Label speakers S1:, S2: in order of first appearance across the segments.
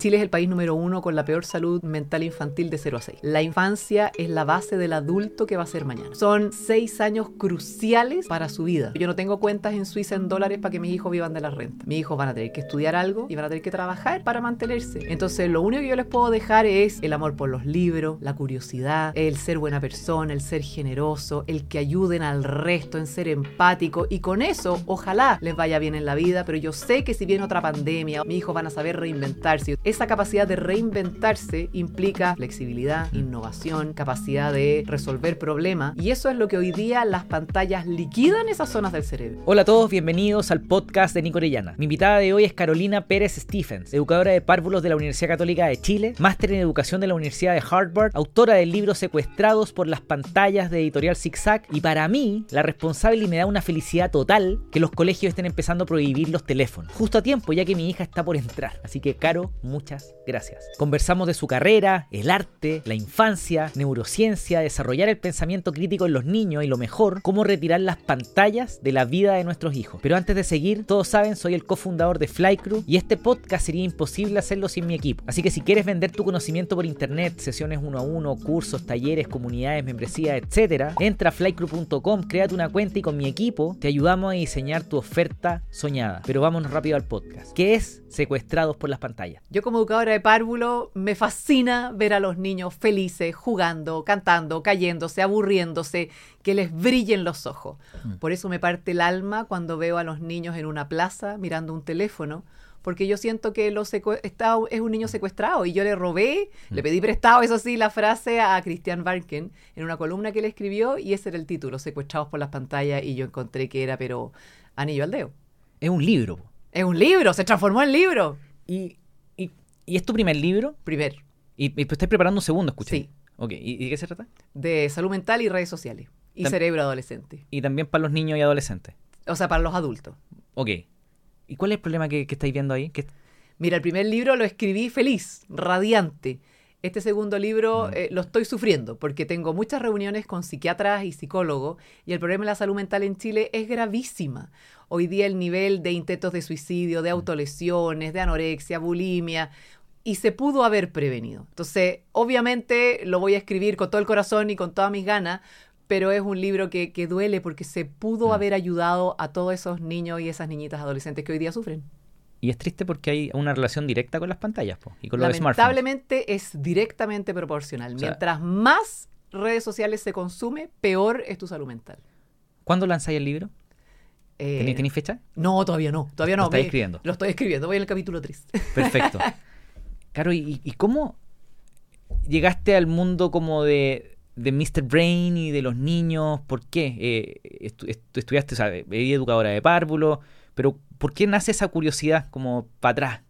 S1: Chile es el país número uno con la peor salud mental infantil de 0 a 6. La infancia es la base del adulto que va a ser mañana. Son seis años cruciales para su vida. Yo no tengo cuentas en Suiza en dólares para que mis hijos vivan de la renta. Mis hijos van a tener que estudiar algo y van a tener que trabajar para mantenerse. Entonces, lo único que yo les puedo dejar es el amor por los libros, la curiosidad, el ser buena persona, el ser generoso, el que ayuden al resto, en ser empático. Y con eso, ojalá les vaya bien en la vida. Pero yo sé que si viene otra pandemia, mis hijos van a saber reinventarse esa capacidad de reinventarse implica flexibilidad, innovación, capacidad de resolver problemas y eso es lo que hoy día las pantallas liquidan esas zonas del cerebro.
S2: Hola a todos, bienvenidos al podcast de Nico Orellana. Mi invitada de hoy es Carolina Pérez Stephens, educadora de párvulos de la Universidad Católica de Chile, máster en educación de la Universidad de Harvard, autora del libro Secuestrados por las pantallas de editorial Zigzag y para mí la responsable y me da una felicidad total que los colegios estén empezando a prohibir los teléfonos. Justo a tiempo ya que mi hija está por entrar. Así que Caro, muchas gracias. Conversamos de su carrera, el arte, la infancia, neurociencia, desarrollar el pensamiento crítico en los niños y lo mejor, cómo retirar las pantallas de la vida de nuestros hijos. Pero antes de seguir, todos saben, soy el cofundador de Flycrew y este podcast sería imposible hacerlo sin mi equipo. Así que si quieres vender tu conocimiento por internet, sesiones uno a uno, cursos, talleres, comunidades, membresías, etc., entra a flycrew.com, créate una cuenta y con mi equipo te ayudamos a diseñar tu oferta soñada. Pero vámonos rápido al podcast. ¿Qué es secuestrados por las pantallas?
S1: Yo como educadora de párvulo me fascina ver a los niños felices, jugando, cantando, cayéndose, aburriéndose, que les brillen los ojos. Mm. Por eso me parte el alma cuando veo a los niños en una plaza mirando un teléfono, porque yo siento que lo es un niño secuestrado y yo le robé, mm. le pedí prestado, eso sí, la frase a Christian Barken en una columna que él escribió y ese era el título, Secuestrados por las pantallas y yo encontré que era, pero anillo al dedo.
S2: Es un libro.
S1: Es un libro, se transformó en libro.
S2: Y ¿Y es tu primer libro?
S1: Primer.
S2: ¿Y, y estás preparando un segundo, escuché?
S1: Sí.
S2: Ok, ¿Y, de qué se trata?
S1: De salud mental y redes sociales. Y cerebro adolescente.
S2: Y también para los niños y adolescentes.
S1: O sea, para los adultos.
S2: Ok. ¿Y cuál es el problema que, estáis viendo ahí?
S1: Mira, el primer libro lo escribí feliz, radiante. Este segundo libro mm. eh, lo estoy sufriendo porque tengo muchas reuniones con psiquiatras y psicólogos y el problema de la salud mental en Chile es gravísima. Hoy día el nivel de intentos de suicidio, de mm. autolesiones, de anorexia, bulimia, y se pudo haber prevenido. Entonces, obviamente lo voy a escribir con todo el corazón y con todas mis ganas, pero es un libro que, duele porque se pudo mm. haber ayudado a todos esos niños y esas niñitas adolescentes que hoy día sufren.
S2: Y es triste porque hay una relación directa con las pantallas y con
S1: los Lamentablemente es directamente proporcional. Mientras más redes sociales se consume, peor es tu salud mental.
S2: ¿Cuándo lanzáis el libro? Eh, ¿Tenéis fecha?
S1: No, todavía no. Todavía no.
S2: Lo estoy escribiendo.
S1: Lo estoy escribiendo. Voy en el capítulo 3.
S2: Perfecto. Claro, ¿y, cómo llegaste al mundo como de, de, Mr. Brain y de los niños? ¿Por qué? Eh, estudiaste, o sea, educadora de párvulo, pero ¿por qué nace esa curiosidad como para atrás?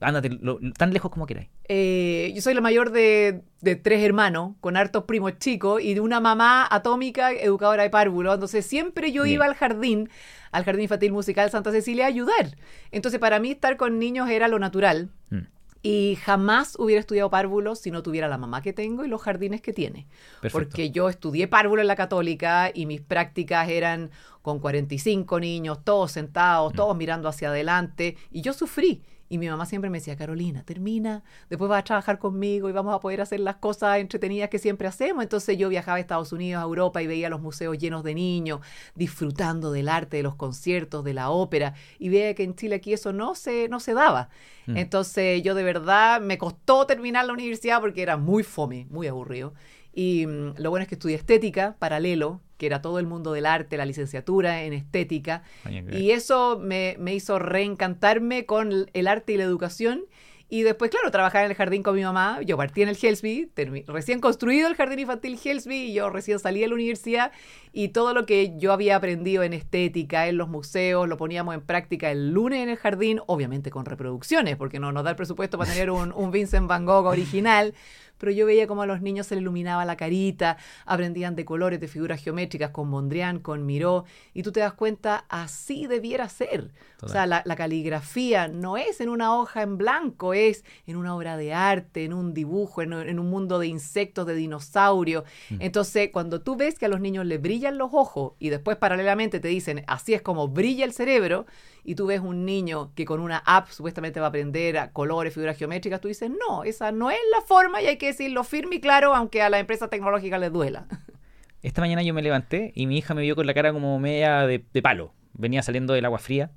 S2: Ándate tan lejos como queráis.
S1: Eh, yo soy la mayor de, tres hermanos, con hartos primos chicos, y de una mamá atómica, educadora de párvulo. Entonces siempre yo iba al jardín, al Jardín Infantil Musical Santa Cecilia, a ayudar. Entonces para mí estar con niños era lo natural. Mm. Y jamás hubiera estudiado párvulo si no tuviera la mamá que tengo y los jardines que tiene. Porque yo estudié párvulo en la católica y mis prácticas eran con 45 niños, todos sentados, mm. todos mirando hacia adelante. Y yo sufrí. Y mi mamá siempre me decía, Carolina, termina, después vas a trabajar conmigo y vamos a poder hacer las cosas entretenidas que siempre hacemos. Entonces yo viajaba a Estados Unidos, a Europa y veía los museos llenos de niños, disfrutando del arte, de los conciertos, de la ópera. Y veía que en Chile aquí eso no se, no se daba. Mm. Entonces yo de verdad me costó terminar la universidad porque era muy fome, muy aburrido. Y mm, lo bueno es que estudié estética, paralelo, que era todo el mundo del arte, la licenciatura en estética. Y eso me, me hizo reencantarme con el arte y la educación y después, claro, trabajar en el jardín con mi mamá. Yo partí en el Helsby, recién construido el jardín infantil Helsby, y yo recién salí de la universidad. Y todo lo que yo había aprendido en estética, en los museos, lo poníamos en práctica el lunes en el jardín, obviamente con reproducciones, porque no nos da el presupuesto para tener un, un Vincent Van Gogh original pero yo veía como a los niños se les iluminaba la carita, aprendían de colores, de figuras geométricas con Mondrian, con Miró, y tú te das cuenta, así debiera ser. O sea, la, caligrafía no es en una hoja en blanco, es en una obra de arte, en un dibujo, en, un mundo de insectos, de dinosaurios. Mm. Entonces, cuando tú ves que a los niños les brillan los ojos y después paralelamente te dicen, así es como brilla el cerebro, y tú ves un niño que con una app supuestamente va a aprender a colores, figuras geométricas, tú dices, no, esa no es la forma y hay que decirlo firme y claro, aunque a la empresa tecnológica les duela.
S2: Esta mañana yo me levanté y mi hija me vio con la cara como media de, de palo. Venía saliendo del agua fría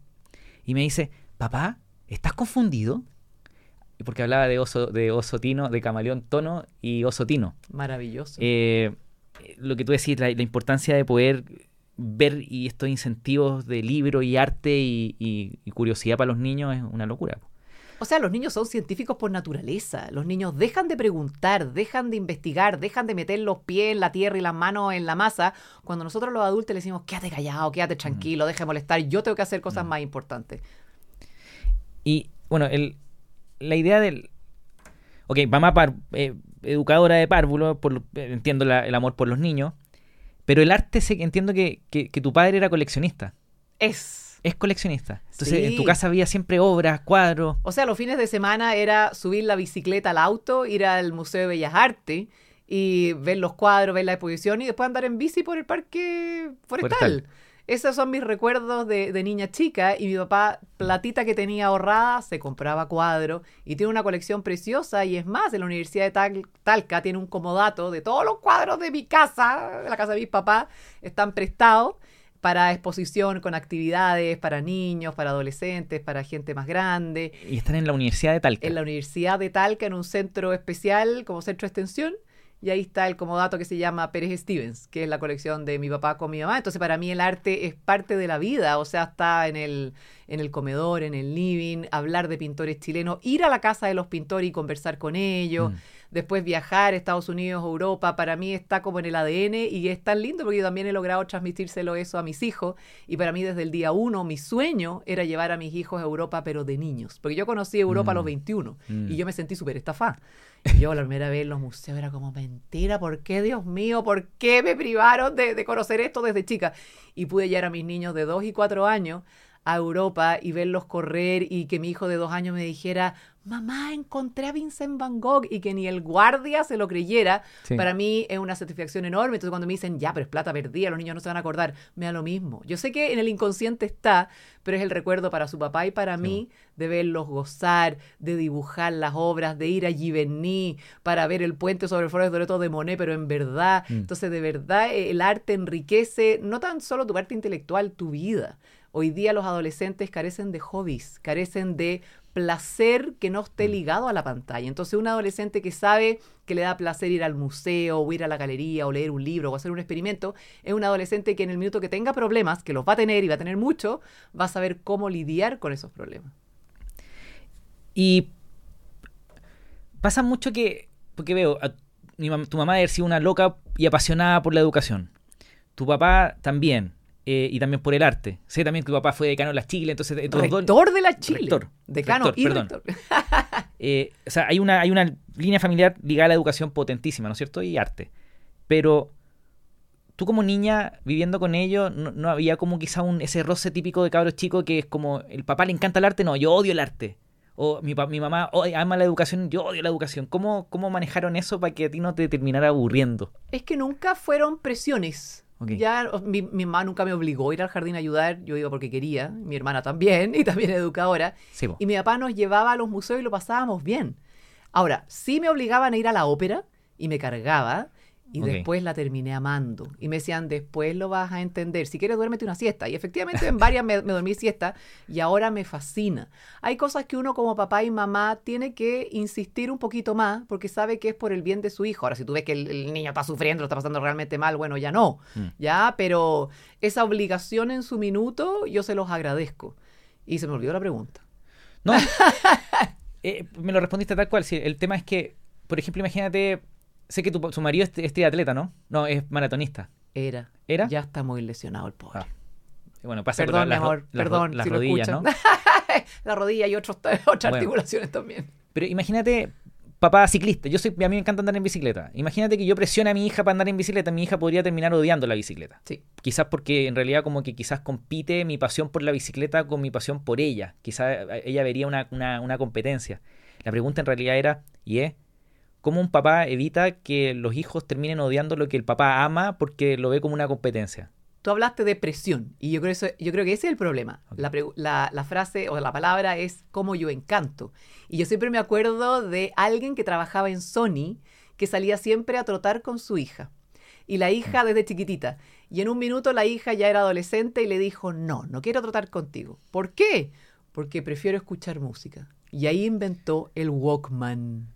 S2: y me dice, papá, ¿estás confundido? Porque hablaba de oso, de oso tino, de camaleón tono y oso tino.
S1: Maravilloso.
S2: Eh, lo que tú decís, la, la importancia de poder ver y estos incentivos de libro y arte y, y- y curiosidad para los niños es una locura.
S1: O sea, los niños son científicos por naturaleza. Los niños dejan de preguntar, dejan de investigar, dejan de meter los pies en la tierra y las manos en la masa. Cuando nosotros los adultos les decimos, quédate callado, quédate tranquilo, deja de molestar, yo tengo que hacer cosas más importantes.
S2: Y bueno, el, la idea del... Ok, mamá par- eh, educadora de párvulo, por, eh, entiendo la- el amor por los niños, pero el arte entiendo que, que- que tu padre era coleccionista.
S1: Es.
S2: Es coleccionista. Entonces
S1: Sí.
S2: en tu casa había siempre obras, cuadros.
S1: O sea, los fines de semana era subir la bicicleta al auto, ir al Museo de Bellas Artes y ver los cuadros, ver la exposición y después andar en bici por el parque forestal.
S2: Forestal.
S1: Esos son mis recuerdos de, de niña chica y mi papá, platita que tenía ahorrada, se compraba cuadros y tiene una colección preciosa y es más, en la Universidad de Tal- Talca tiene un comodato de todos los cuadros de mi casa, de la casa de mis papás, están prestados para exposición con actividades para niños, para adolescentes, para gente más grande
S2: Y están en la Universidad de Talca.
S1: en la Universidad de Talca, en un centro especial como centro de extensión. Y ahí está el comodato que se llama Pérez Stevens, que es la colección de mi papá con mi mamá. Entonces, para mí el arte es parte de la vida. O sea, está en el, en el comedor, en el living, hablar de pintores chilenos, ir a la casa de los pintores y conversar con ellos.
S2: Mm.
S1: Después viajar a Estados Unidos, Europa, para mí está como en el ADN y es tan lindo porque yo también he logrado transmitírselo eso a mis hijos. Y para mí desde el día uno, mi sueño era llevar a mis hijos a Europa, pero de niños. Porque yo conocí Europa a los
S2: Mm.
S1: 21
S2: Mm.
S1: y yo me sentí súper estafada. Y Yo la primera vez en los museos era como, mentira, ¿por qué, Dios mío? ¿Por qué me privaron de, de conocer esto desde chica? Y pude llevar a mis niños de 2 y 4 años a Europa y verlos correr y que mi hijo de 2 años me dijera, mamá, encontré a Vincent Van Gogh y que ni el guardia se lo creyera,
S2: Sí.
S1: para mí es una satisfacción enorme. Entonces cuando me dicen, ya, pero es plata perdida, los niños no se van a acordar, me da lo mismo. Yo sé que en el inconsciente está, pero es el recuerdo para su papá y para mí de verlos gozar, de dibujar las obras, de ir a Giverny para ver el puente sobre el Foro de Loreto de Monet, pero en verdad,
S2: Mm.
S1: entonces de verdad eh, el arte enriquece no tan solo tu parte intelectual, tu vida. Hoy día los adolescentes carecen de hobbies, carecen de placer que no esté ligado a la pantalla. Entonces un adolescente que sabe que le da placer ir al museo o ir a la galería o leer un libro o hacer un experimento, es un adolescente que en el minuto que tenga problemas, que los va a tener y va a tener mucho, va a saber cómo lidiar con esos problemas.
S2: Y pasa mucho que, porque veo, a- tu mamá haber sido una loca y apasionada por la educación. Tu papá también, eh, y también por el arte. Sé también que tu papá fue decano de la Chile, entonces... eh,
S1: de la Chile.
S2: Rector.
S1: Decano
S2: Rector,
S1: y
S2: perdón.
S1: rector.
S2: eh, o sea, hay una, hay una línea familiar ligada a la educación potentísima, ¿no es cierto? Y arte. Pero tú como niña viviendo con ellos, no, no había como quizá un, ese roce típico de cabros chicos que es como, el papá le encanta el arte, no, yo odio el arte. O mi, mi mamá ama la educación, yo odio la educación. ¿Cómo, ¿Cómo manejaron eso para que a ti no te terminara aburriendo?
S1: Es que nunca fueron presiones. Ya mi, mi mamá nunca me obligó a ir al jardín a ayudar, yo iba porque quería, mi hermana también, y también educadora.
S2: Sí.
S1: Y mi papá nos llevaba a los museos y lo pasábamos bien. Ahora, sí me obligaban a ir a la ópera y me cargaba. Y después la terminé amando. Y me decían, después lo vas a entender. Si quieres, duérmete una siesta. Y efectivamente en varias me, me dormí siesta y ahora me fascina. Hay cosas que uno como papá y mamá tiene que insistir un poquito más porque sabe que es por el bien de su hijo. Ahora, si tú ves que el, el niño está sufriendo, lo está pasando realmente mal, bueno, ya no.
S2: Mm.
S1: Ya, pero esa obligación en su minuto, yo se los agradezco. Y se me olvidó la pregunta.
S2: No, eh, me lo respondiste tal cual. sí, el tema es que, por ejemplo, imagínate, sé que tu, su marido es, es triatleta, ¿no? No, es maratonista.
S1: Era.
S2: ¿Era?
S1: Ya está muy lesionado el pobre.
S2: Ah, Bueno, pasa
S1: Perdón,
S2: por
S1: mi amor.
S2: las ro-
S1: Perdón,
S2: las
S1: si lo
S2: rodillas, ¿no?
S1: escuchan. la rodilla y otros, otras
S2: Bueno.
S1: articulaciones también.
S2: Pero imagínate, papá ciclista, yo soy, a mí me encanta andar en bicicleta. Imagínate que yo presione a mi hija para andar en bicicleta, mi hija podría terminar odiando la bicicleta.
S1: Sí.
S2: Quizás porque en realidad como que quizás compite mi pasión por la bicicleta con mi pasión por ella. Quizás ella vería una, una, una competencia. La pregunta en realidad era, y es, ¿cómo un papá evita que los hijos terminen odiando lo que el papá ama porque lo ve como una competencia?
S1: tú hablaste de presión y yo creo, eso, yo creo que ese es el problema. La, la, la, frase o la palabra es como yo encanto. Y yo siempre me acuerdo de alguien que trabajaba en Sony que salía siempre a trotar con su hija. Y la hija mm. desde chiquitita. Y en un minuto la hija ya era adolescente y le dijo, no, no quiero trotar contigo. ¿Por qué? Porque prefiero escuchar música. Y ahí inventó el Walkman.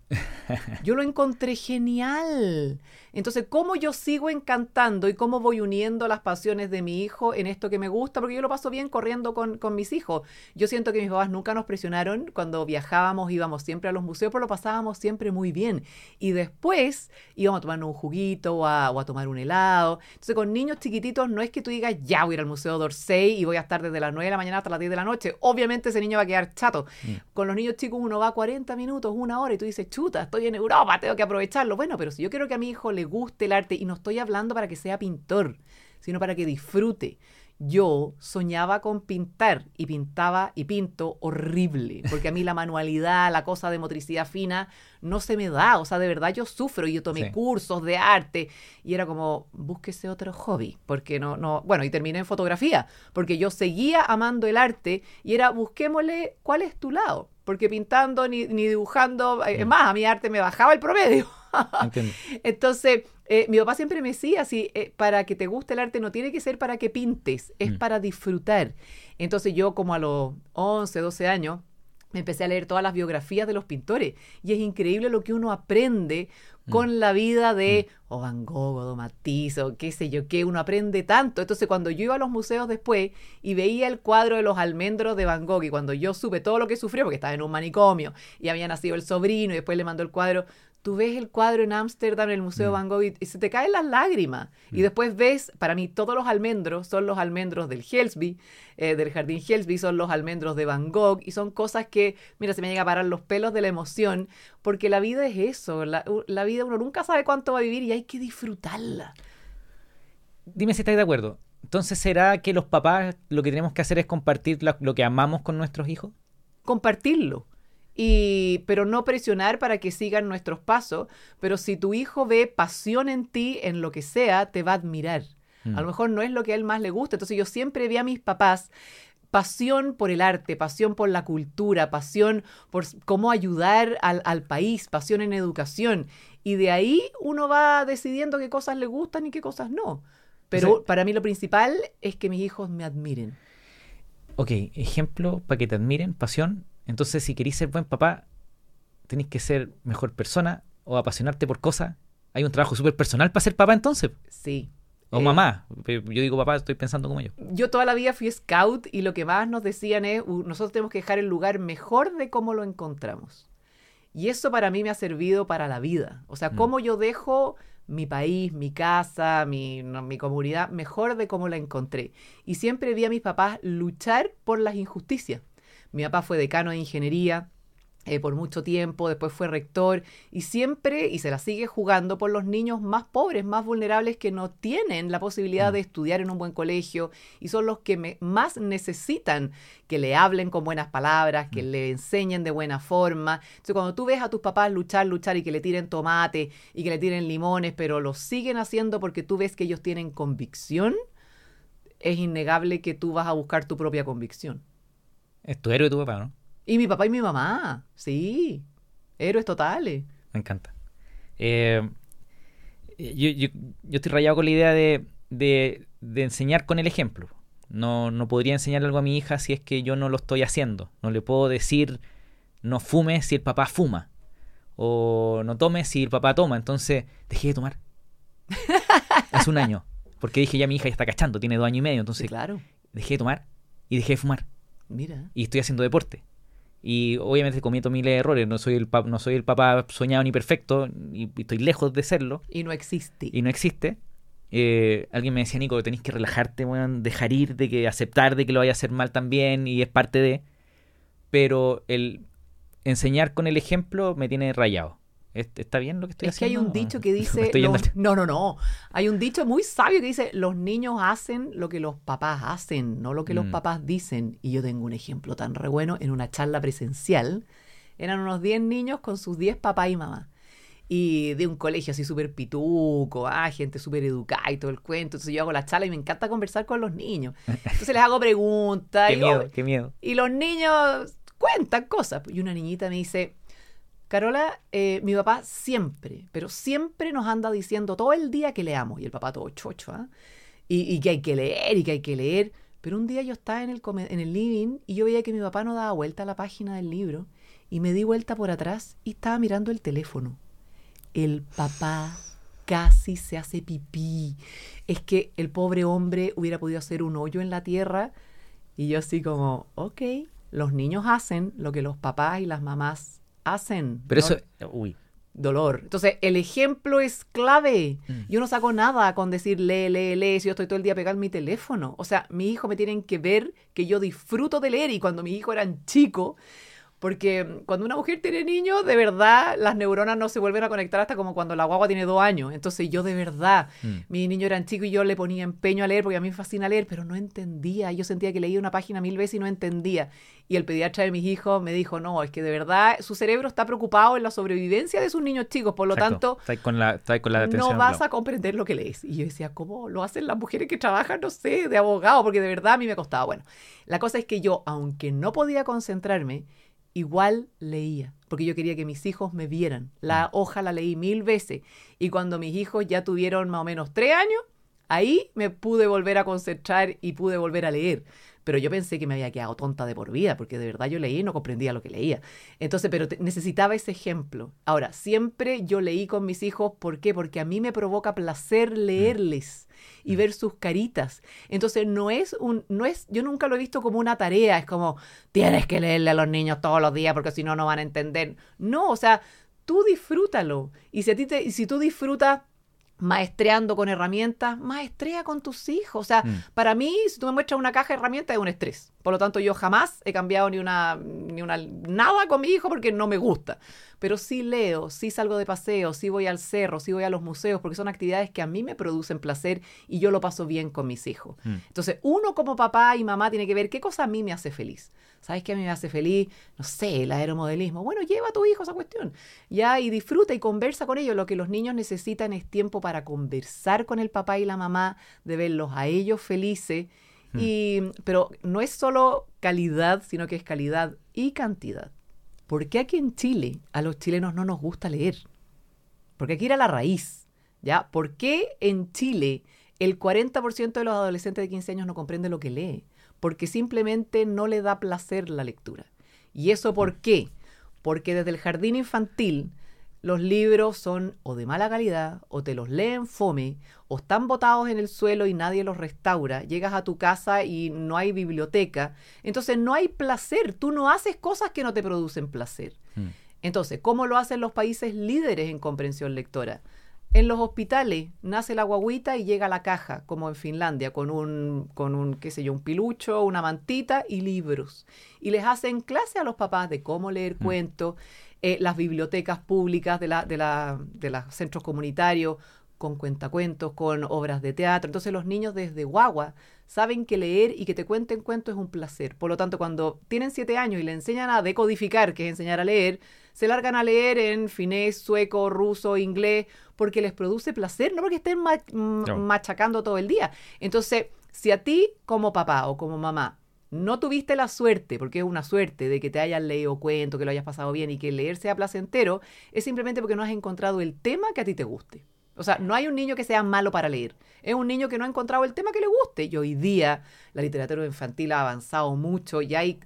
S1: Yo lo encontré genial. Entonces, ¿cómo yo sigo encantando y cómo voy uniendo las pasiones de mi hijo en esto que me gusta? Porque yo lo paso bien corriendo con, con mis hijos. Yo siento que mis papás nunca nos presionaron. Cuando viajábamos, íbamos siempre a los museos, pero lo pasábamos siempre muy bien. Y después íbamos a tomar un juguito o a, o a tomar un helado. Entonces, con niños chiquititos, no es que tú digas, ya voy a ir al Museo d'Orsay y voy a estar desde las 9 de la mañana hasta las 10 de la noche. Obviamente ese niño va a quedar chato. Mm. Con los niños chicos uno va 40 minutos, una hora y tú dices, chuta, estoy en Europa, tengo que aprovecharlo. Bueno, pero si yo quiero que a mi hijo le guste el arte, y no estoy hablando para que sea pintor, sino para que disfrute. Yo soñaba con pintar y pintaba y pinto horrible, porque a mí la manualidad, la cosa de motricidad fina, no se me da. O sea, de verdad yo sufro y yo tomé cursos de arte y era como, búsquese otro hobby, porque no, no, bueno, y terminé en fotografía, porque yo seguía amando el arte y era, busquémosle cuál es tu lado porque pintando ni, dibujando, eh, es mm. más, a mi arte me bajaba el promedio. Entonces, eh, mi papá siempre me decía, si, eh, para que te guste el arte no tiene que ser para que pintes, es mm. para disfrutar. Entonces yo como a los 11, 12 años, me empecé a leer todas las biografías de los pintores y es increíble lo que uno aprende mm. con la vida de o Van Gogh o Matisse o qué sé yo qué, uno aprende tanto. Entonces cuando yo iba a los museos después y veía el cuadro de los almendros de Van Gogh y cuando yo supe todo lo que sufrió porque estaba en un manicomio y había nacido el sobrino y después le mandó el cuadro, tú ves el cuadro en Ámsterdam, en el Museo mm. Van Gogh, y, se te caen las lágrimas. Y mm. después ves, para mí, todos los almendros son los almendros del Helsby, eh, del Jardín Helsby, son los almendros de Van Gogh, y son cosas que, mira, se me llega a parar los pelos de la emoción, porque la vida es eso, la, vida uno nunca sabe cuánto va a vivir y hay que disfrutarla.
S2: Dime si estáis de acuerdo. Entonces, ¿será que los papás lo que tenemos que hacer es compartir lo que amamos con nuestros hijos?
S1: Compartirlo y, pero no presionar para que sigan nuestros pasos. Pero si tu hijo ve pasión en ti, en lo que sea, te va a admirar. A lo mm. mejor no es lo que a él más le gusta. Entonces yo siempre vi a mis papás pasión por el arte, pasión por la cultura, pasión por cómo ayudar al, al, país, pasión en educación. Y de ahí uno va decidiendo qué cosas le gustan y qué cosas no. Pero para mí lo principal es que mis hijos me admiren.
S2: Ok, ejemplo para que te admiren, pasión, entonces, si queréis ser buen papá, tenéis que ser mejor persona o apasionarte por cosas. Hay un trabajo súper personal para ser papá entonces.
S1: Sí.
S2: O mamá. Yo digo papá, estoy pensando como yo.
S1: Yo toda la vida fui scout y lo que más nos decían es, nosotros tenemos que dejar el lugar mejor de cómo lo encontramos. Y eso para mí me ha servido para la vida. O sea, mm. cómo yo dejo mi país, mi casa, mi, mi comunidad mejor de cómo la encontré. Y siempre vi a mis papás luchar por las injusticias. Mi papá fue decano de ingeniería. Eh, por mucho tiempo, después fue rector y siempre, y se la sigue jugando por los niños más pobres, más vulnerables que no tienen la posibilidad de mm. estudiar en un buen colegio y son los que más necesitan que le hablen con buenas palabras, que mm. le enseñen de buena forma. Entonces, cuando tú ves a tus papás luchar, luchar y que le tiren tomate y que le tiren limones, pero lo siguen haciendo porque tú ves que ellos tienen convicción, es innegable que tú vas a buscar tu propia convicción.
S2: Es tu héroe tu papá, ¿no?
S1: Y mi papá y mi mamá, sí. Héroes totales.
S2: Me encanta. Eh, yo, estoy rayado con la idea de, enseñar con el ejemplo. No, no podría enseñar algo a mi hija si es que yo no lo estoy haciendo. No le puedo decir no fume si el papá fuma. O no tome si el papá toma. Entonces, dejé de tomar. Hace un año. Porque dije ya mi hija ya está cachando, tiene dos años y medio. Entonces,
S1: claro.
S2: dejé de tomar y dejé de fumar.
S1: Mira.
S2: Y estoy haciendo deporte. Y obviamente cometo miles de errores. No soy el, no soy el papá soñado ni perfecto. Y, estoy lejos de serlo.
S1: Y no existe.
S2: Y no existe. Eh, alguien me decía, Nico, tenéis que relajarte, dejar ir, de que aceptar de que lo vaya a hacer mal también. Y es parte de. Pero el enseñar con el ejemplo me tiene rayado. ¿Está bien lo que estoy haciendo?
S1: Es que hay un dicho que dice... no, no, no. Hay un dicho muy sabio que dice, los niños hacen lo que los papás hacen, no lo que los mm. papás dicen. Y yo tengo un ejemplo tan re bueno en una charla presencial. Eran unos 10 niños con sus 10 papás y mamá. y de un colegio así súper pituco, ah, gente súper educada y todo el cuento. Entonces yo hago la charla y me encanta conversar con los niños. Entonces les hago preguntas.
S2: qué
S1: y,
S2: miedo, qué miedo.
S1: y los niños cuentan cosas. Y una niñita me dice, Carola, eh, mi papá siempre, pero siempre nos anda diciendo todo el día que leamos. Y el papá todo chocho, ¿ah? Y, que hay que leer y que hay que leer. Pero un día yo estaba en el, en el living y yo veía que mi papá no daba vuelta a la página del libro y me di vuelta por atrás y estaba mirando el teléfono. El papá casi se hace pipí. Es que el pobre hombre hubiera podido hacer un hoyo en la tierra y yo así como, ok, los niños hacen lo que los papás y las mamás hacen.
S2: Pero
S1: ¿no?
S2: eso, uy,
S1: dolor. Entonces, el ejemplo es clave.
S2: Mm.
S1: Yo no saco nada con decir lee, lee, lee, si yo estoy todo el día pegado en mi teléfono. O sea, mi hijo me tienen que ver que yo disfruto de leer y cuando mis hijos eran chicos, porque cuando una mujer tiene niños, de verdad, las neuronas no se vuelven a conectar hasta como cuando la guagua tiene dos años. Entonces, yo de verdad,
S2: Mm.
S1: mis niños eran chicos y yo le ponía empeño a leer porque a mí me fascina leer, pero no entendía. Yo sentía que leía una página mil veces y no entendía. Y el pediatra de mis hijos me dijo, no, es que de verdad su cerebro está preocupado en la sobrevivencia de sus niños chicos, por lo
S2: exacto.
S1: tanto,
S2: Está ahí con la, está ahí con la atención
S1: no vas a comprender lo que lees. Y yo decía, ¿cómo lo hacen las mujeres que trabajan, no sé, de abogado? Porque de verdad a mí me costaba. Bueno, la cosa es que yo, aunque no podía concentrarme, igual leía, porque yo quería que mis hijos me vieran. La hoja la leí mil veces. Y cuando mis hijos ya tuvieron más o menos tres años, ahí me pude volver a concentrar y pude volver a leer. Pero yo pensé que me había quedado tonta de por vida, porque de verdad yo leí y no comprendía lo que leía. Entonces, pero necesitaba ese ejemplo. Ahora, siempre yo leí con mis hijos, ¿por qué? Porque a mí me provoca placer leerles y ver sus caritas. Entonces, no es un, no es, yo nunca lo he visto como una tarea, es como, tienes que leerle a los niños todos los días porque si no, no van a entender. No, o sea, tú disfrútalo. Y si a ti te, y si tú disfrutas maestreando con herramientas, maestrea con tus hijos. O sea,
S2: Mm.
S1: para mí, si tú me muestras una caja de herramientas, es un estrés. Por lo tanto, yo jamás he cambiado ni una, ni una nada con mi hijo porque no me gusta. Pero sí leo, sí salgo de paseo, sí voy al cerro, sí voy a los museos, porque son actividades que a mí me producen placer y yo lo paso bien con mis hijos.
S2: Mm.
S1: Entonces, uno como papá y mamá tiene que ver qué cosa a mí me hace feliz. ¿Sabes qué a mí me hace feliz? No sé, el aeromodelismo. Bueno, lleva a tu hijo esa cuestión. Ya, y disfruta y conversa con ellos. Lo que los niños necesitan es tiempo para conversar con el papá y la mamá, de verlos a ellos felices. Y, pero no es solo calidad, sino que es calidad y cantidad. ¿Por qué aquí en Chile a los chilenos no nos gusta leer? Porque hay que ir a la raíz, ¿ya? ¿Por qué en Chile el 40% de los adolescentes de 15 años no comprende lo que lee? Porque simplemente no le da placer la lectura. ¿Y eso por qué? Porque desde el jardín infantil los libros son o de mala calidad, o te los leen fome, o están botados en el suelo y nadie los restaura. Llegas a tu casa y no hay biblioteca. Entonces no hay placer. Tú no haces cosas que no te producen placer.
S2: Mm.
S1: Entonces, ¿cómo lo hacen los países líderes en comprensión lectora? En los hospitales nace la guaguita y llega a la caja, como en Finlandia, con un, con un, qué sé yo, un pilucho, una mantita y libros. Y les hacen clase a los papás de cómo leer cuentos, eh, las bibliotecas públicas de, la, de, la, de los centros comunitarios, con cuentacuentos, con obras de teatro. Entonces los niños desde guagua saben que leer y que te cuenten cuentos es un placer. Por lo tanto, cuando tienen siete años y le enseñan a decodificar, que es enseñar a leer, se largan a leer en finés, sueco, ruso, inglés, porque les produce placer, no porque estén ma- m-
S2: No.
S1: machacando todo el día. Entonces, si a ti como papá o como mamá no tuviste la suerte, porque es una suerte de que te hayan leído cuento, que lo hayas pasado bien y que leer sea placentero, es simplemente porque no has encontrado el tema que a ti te guste. O sea, no hay un niño que sea malo para leer. Es un niño que no ha encontrado el tema que le guste. Y hoy día la literatura infantil ha avanzado mucho y hay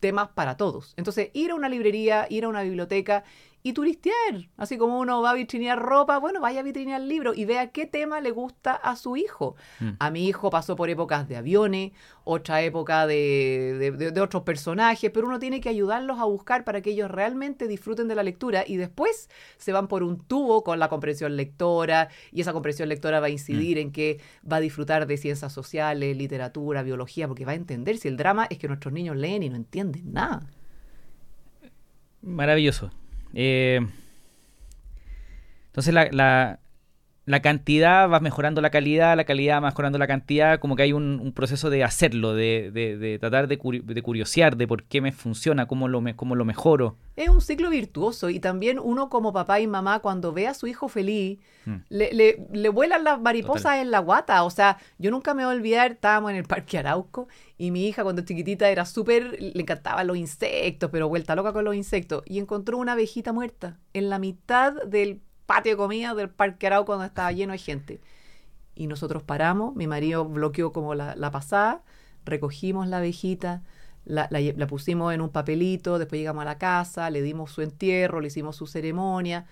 S1: temas para todos. Entonces, ir a una librería, ir a una biblioteca y turistear. Así como uno va a vitrinear ropa, bueno, vaya a vitrinear libros y vea qué tema le gusta a su hijo.
S2: Mm.
S1: A mi hijo pasó por épocas de aviones, otra época de, de- de- de otros personajes, pero uno tiene que ayudarlos a buscar para que ellos realmente disfruten de la lectura y después se van por un tubo con la comprensión lectora y esa comprensión lectora va a incidir en que va a disfrutar de ciencias sociales, literatura, biología, porque va a entender si el drama es que nuestros niños leen y no entienden nada.
S2: Maravilloso. Eh, entonces la, la, la cantidad va mejorando la calidad, la calidad va mejorando la cantidad, como que hay un, proceso de hacerlo, de, de, tratar de, de, curiosear de por qué me funciona, cómo lo, me, cómo lo mejoro.
S1: Es un ciclo virtuoso y también uno como papá y mamá cuando ve a su hijo feliz, mm. le, le, le, vuelan las mariposas en la guata. O sea, yo nunca me voy a olvidar, estábamos en el Parque Arauco y mi hija cuando chiquitita era súper, le encantaban los insectos, pero vuelta loca con los insectos, y encontró una abejita muerta en la mitad del patio de comida del Parque Arauco cuando estaba lleno de gente. Y nosotros paramos, mi marido bloqueó como la, pasada, recogimos la abejita, la, la, pusimos en un papelito, después llegamos a la casa, le dimos su entierro, le hicimos su ceremonia,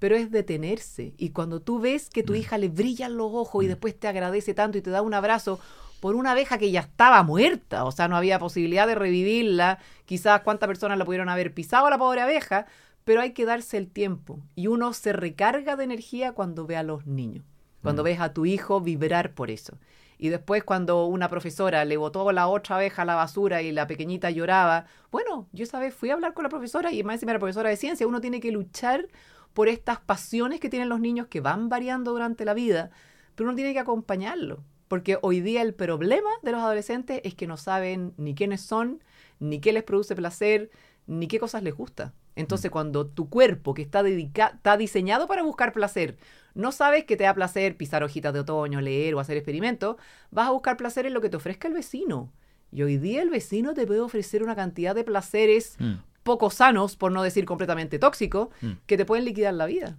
S1: pero es detenerse. Y cuando tú ves que tu mm. hija le brillan los ojos y mm. después te agradece tanto y te da un abrazo por una abeja que ya estaba muerta, o sea, no había posibilidad de revivirla, quizás cuántas personas la pudieron haber pisado a la pobre abeja, pero hay que darse el tiempo y uno se recarga de energía cuando ve a los niños, cuando mm. ves a tu hijo vibrar por eso. Y después cuando una profesora le botó la otra abeja a la basura y la pequeñita lloraba, bueno, yo esa vez fui a hablar con la profesora y más encima era profesora de ciencia, uno tiene que luchar por estas pasiones que tienen los niños que van variando durante la vida, pero uno tiene que acompañarlo, porque hoy día el problema de los adolescentes es que no saben ni quiénes son, ni qué les produce placer, ni qué cosas les gusta. Entonces, mm. cuando tu cuerpo, que está, está diseñado para buscar placer, no sabes que te da placer pisar hojitas de otoño, leer o hacer experimentos, vas a buscar placer en lo que te ofrezca el vecino. Y hoy día el vecino te puede ofrecer una cantidad de placeres mm. poco sanos, por no decir completamente tóxicos, mm. que te pueden liquidar la vida.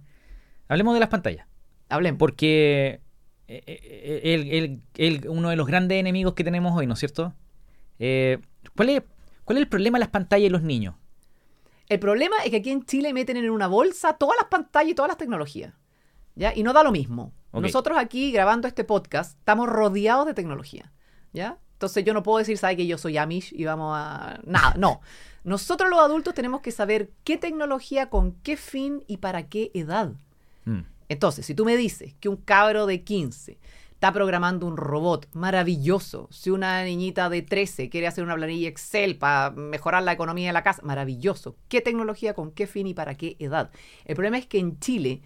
S2: Hablemos de las pantallas.
S1: Hablemos.
S2: Porque eh, eh, el, uno de los grandes enemigos que tenemos hoy, ¿no es cierto? Eh, ¿cuál, es, ¿Cuál es el problema de las pantallas y los niños?
S1: El problema es que aquí en Chile meten en una bolsa todas las pantallas y todas las tecnologías. ¿Ya? Y no da lo mismo. Nosotros aquí grabando este podcast estamos rodeados de tecnología. ¿Ya? Entonces yo no puedo decir, ¿sabes que yo soy Amish y vamos a... Nada, no. Nosotros los adultos tenemos que saber qué tecnología, con qué fin y para qué edad. Mm. Entonces, si tú me dices que un cabro de 15 está programando un robot maravilloso. Si una niñita de 13 quiere hacer una planilla Excel para mejorar la economía de la casa, maravilloso. ¿Qué tecnología, con qué fin y para qué edad? El problema es que en Chile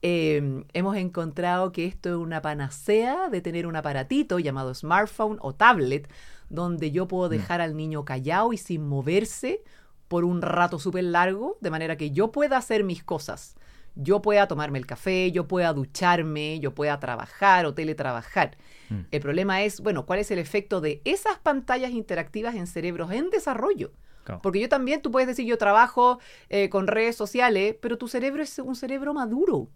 S1: em, hemos encontrado que esto es una panacea de tener un aparatito llamado smartphone o tablet, donde yo puedo mm. dejar al niño callado y sin moverse por un rato súper largo, de manera que yo pueda hacer mis cosas yo pueda tomarme el café, yo pueda ducharme, yo pueda trabajar o teletrabajar. Mm. El problema es, bueno, ¿cuál es el efecto de esas pantallas interactivas en cerebros en desarrollo? Porque yo también, tú puedes decir, yo trabajo eh, con redes sociales, pero tu cerebro es un cerebro maduro.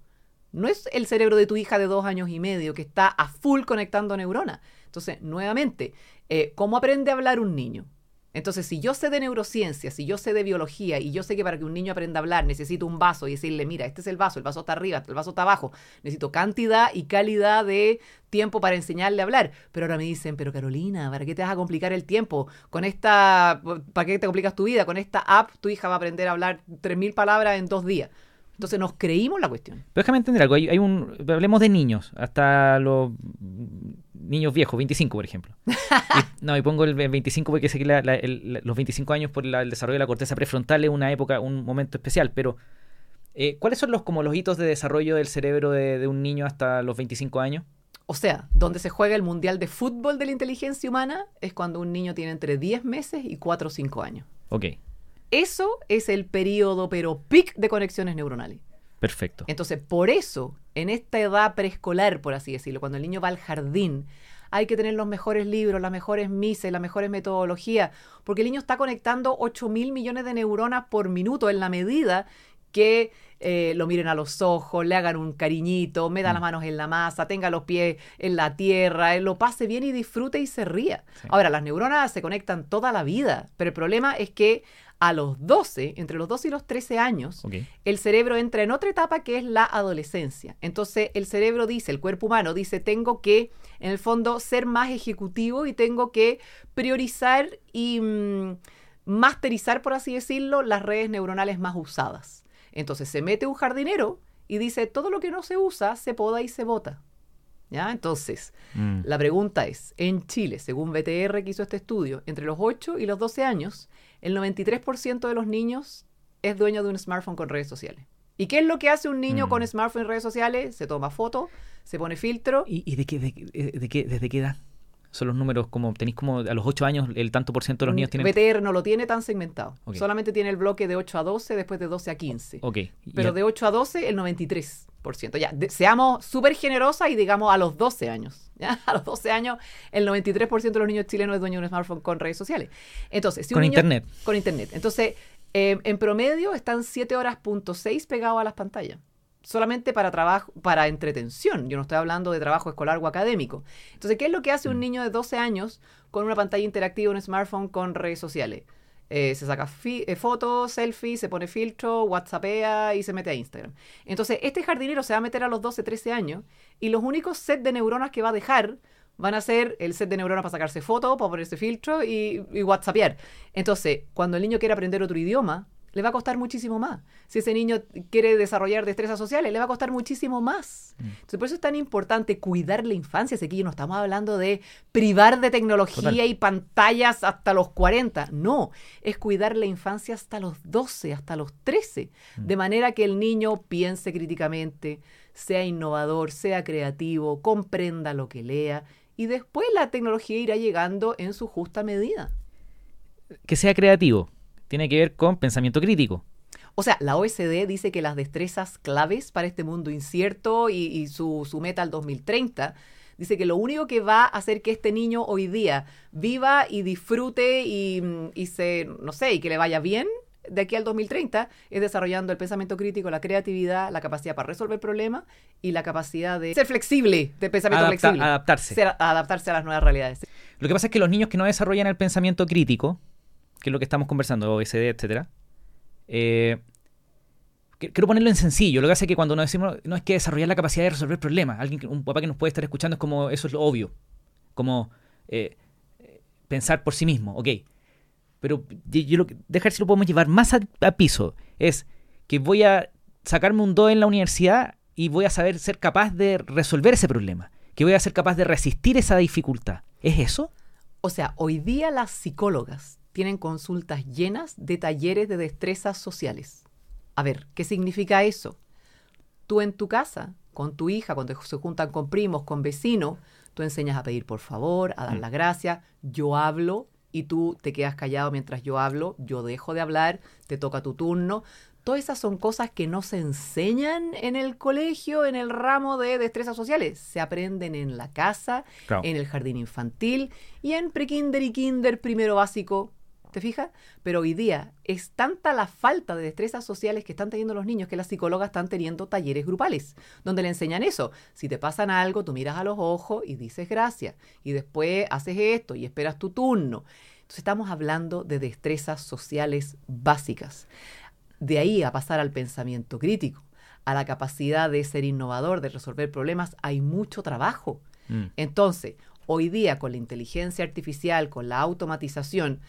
S1: No es el cerebro de tu hija de dos años y medio que está a full conectando neuronas. Entonces, nuevamente, eh, ¿cómo aprende a hablar un niño? Entonces, si yo sé de neurociencia, si yo sé de biología y yo sé que para que un niño aprenda a hablar necesito un vaso y decirle, mira, este es el vaso, el vaso está arriba, el vaso está abajo, necesito cantidad y calidad de tiempo para enseñarle a hablar. Pero ahora me dicen, pero Carolina, ¿para qué te vas a complicar el tiempo? Con esta, ¿para qué te complicas tu vida? Con esta app tu hija va a aprender a hablar 3.000 palabras en dos días. Entonces nos creímos la cuestión.
S2: Pero déjame entender algo. Hay, un, hablemos de niños, hasta los niños viejos, 25 por ejemplo. no, y pongo el 25 porque sé que los 25 años por el desarrollo de la corteza prefrontal es una época, un momento especial, pero eh, ¿cuáles son los, como los hitos de desarrollo del cerebro de, un niño hasta los 25 años?
S1: O sea, donde se juega el Mundial de Fútbol de la Inteligencia Humana es cuando un niño tiene entre 10 meses y 4 o 5 años.
S2: Ok.
S1: Eso es el periodo, pero pic de conexiones neuronales.
S2: Perfecto.
S1: Entonces, por eso, en esta edad preescolar, por así decirlo, cuando el niño va al jardín, hay que tener los mejores libros, las mejores mises, las mejores metodologías, porque el niño está conectando 8 mil millones de neuronas por minuto en la medida que eh, lo miren a los ojos, le hagan un cariñito, me da las mm. manos en la masa, tenga los pies en la tierra, él lo pase bien y disfrute y se ría. Ahora, las neuronas se conectan toda la vida, pero el problema es que a los 12, entre los 12 y los 13 años, el cerebro entra en otra etapa que es la adolescencia. Entonces el cerebro dice, el cuerpo humano dice, tengo que, en el fondo, ser más ejecutivo y tengo que priorizar y mm, masterizar, por así decirlo, las redes neuronales más usadas. Entonces se mete un jardinero y dice, todo lo que no se usa se poda y se bota. ¿Ya? Entonces, mm. la pregunta es, en Chile, según BTR que hizo este estudio, entre los 8 y los 12 años, el 93% de los niños es dueño de un smartphone con redes sociales. ¿Y qué es lo que hace un niño
S2: Mm.
S1: con smartphone y redes sociales? Se toma foto, se pone filtro.
S2: ¿Y, y de qué, de, de- de qué, desde qué edad? Son los números como, tenéis como a los 8 años el tanto por ciento de los niños tienen...
S1: BTR no lo tiene tan segmentado. Solamente tiene el bloque de 8 a 12, después de 12 a 15.
S2: Ok.
S1: Pero
S2: ya.
S1: de 8 a 12, el 93%. Ya, de- seamos súper generosas y digamos a los 12 años. ¿ya? A los 12 años, el 93% de los niños chilenos es dueño de un smartphone con redes sociales. Entonces, si un
S2: Con
S1: niño-
S2: internet.
S1: Con internet. Entonces, eh, en promedio están 7 horas punto 6 pegados a las pantallas. Solamente para trabajo, para entretención. Yo no estoy hablando de trabajo escolar o académico. Entonces, ¿qué es lo que hace un
S2: Mm.
S1: niño de 12 años con una pantalla interactiva, un smartphone con redes sociales? Eh, se saca eh, fotos, selfies, se pone filtro, whatsappea y se mete a Instagram. Entonces, este jardinero se va a meter a los 12, 13 años y los únicos set de neuronas que va a dejar van a ser el set de neuronas para sacarse fotos, para ponerse filtro y, y whatsappear. Entonces, cuando el niño quiere aprender otro idioma, le va a costar muchísimo más. Si ese niño quiere desarrollar destrezas sociales, le va a costar muchísimo más.
S2: Mm.
S1: Entonces, por eso es tan importante cuidar la infancia. Que no estamos hablando de privar de tecnología
S2: Total.
S1: y pantallas hasta los 40. No, es cuidar la infancia hasta los 12, hasta los 13.
S2: Mm.
S1: De manera que el niño piense críticamente, sea innovador, sea creativo, comprenda lo que lea. Y después la tecnología irá llegando en su justa medida.
S2: Que sea creativo. Tiene que ver con pensamiento crítico.
S1: O sea, la OSD dice que las destrezas claves para este mundo incierto y, y su, su meta al 2030, dice que lo único que va a hacer que este niño hoy día viva y disfrute y, mm, y se, no sé, y que le vaya bien de aquí al 2030 es desarrollando el pensamiento crítico, la creatividad, la capacidad para resolver problemas y la capacidad de ser flexible, de pensamiento
S2: Adapta-
S1: flexible.
S2: adaptarse.
S1: Ser- adaptarse a las nuevas realidades.
S2: Lo que pasa es que los niños que no desarrollan el pensamiento crítico, que es lo que estamos conversando, OSD, etcétera, eh, quiero ponerlo en sencillo. Lo que hace es que cuando nos decimos, no es que desarrollar la capacidad de resolver problemas, alguien, un papá que nos puede estar escuchando es como, eso es lo obvio, como eh, pensar por sí mismo, ok. Pero yo, lo dejar si lo podemos llevar más a, a piso, es que voy a sacarme un 2 en la universidad y voy a saber ser capaz de resolver ese problema, que voy a ser capaz de resistir esa dificultad. ¿Es eso?
S1: O sea, hoy día las psicólogas tienen consultas llenas de talleres de destrezas sociales. A ver, ¿qué significa eso? Tú en tu casa, con tu hija, cuando se juntan con primos, con vecinos, tú enseñas a pedir por favor, a dar
S2: Mm.
S1: las gracias, yo hablo y tú te quedas callado mientras yo hablo, yo dejo de hablar, te toca tu turno. Todas esas son cosas que no se enseñan en el colegio, en el ramo de destrezas sociales. Se aprenden en la casa,
S2: Claro.
S1: en el jardín infantil y en prekinder y kinder primero básico. ¿Te fijas? Pero hoy día es tanta la falta de destrezas sociales que están teniendo los niños que las psicólogas están teniendo talleres grupales, donde le enseñan eso. Si te pasan algo, tú miras a los ojos y dices gracias. Y después haces esto y esperas tu turno. Entonces estamos hablando de destrezas sociales básicas. De ahí a pasar al pensamiento crítico, a la capacidad de ser innovador, de resolver problemas, hay mucho trabajo.
S2: Mm.
S1: Entonces, hoy día con la inteligencia artificial, con la automatización,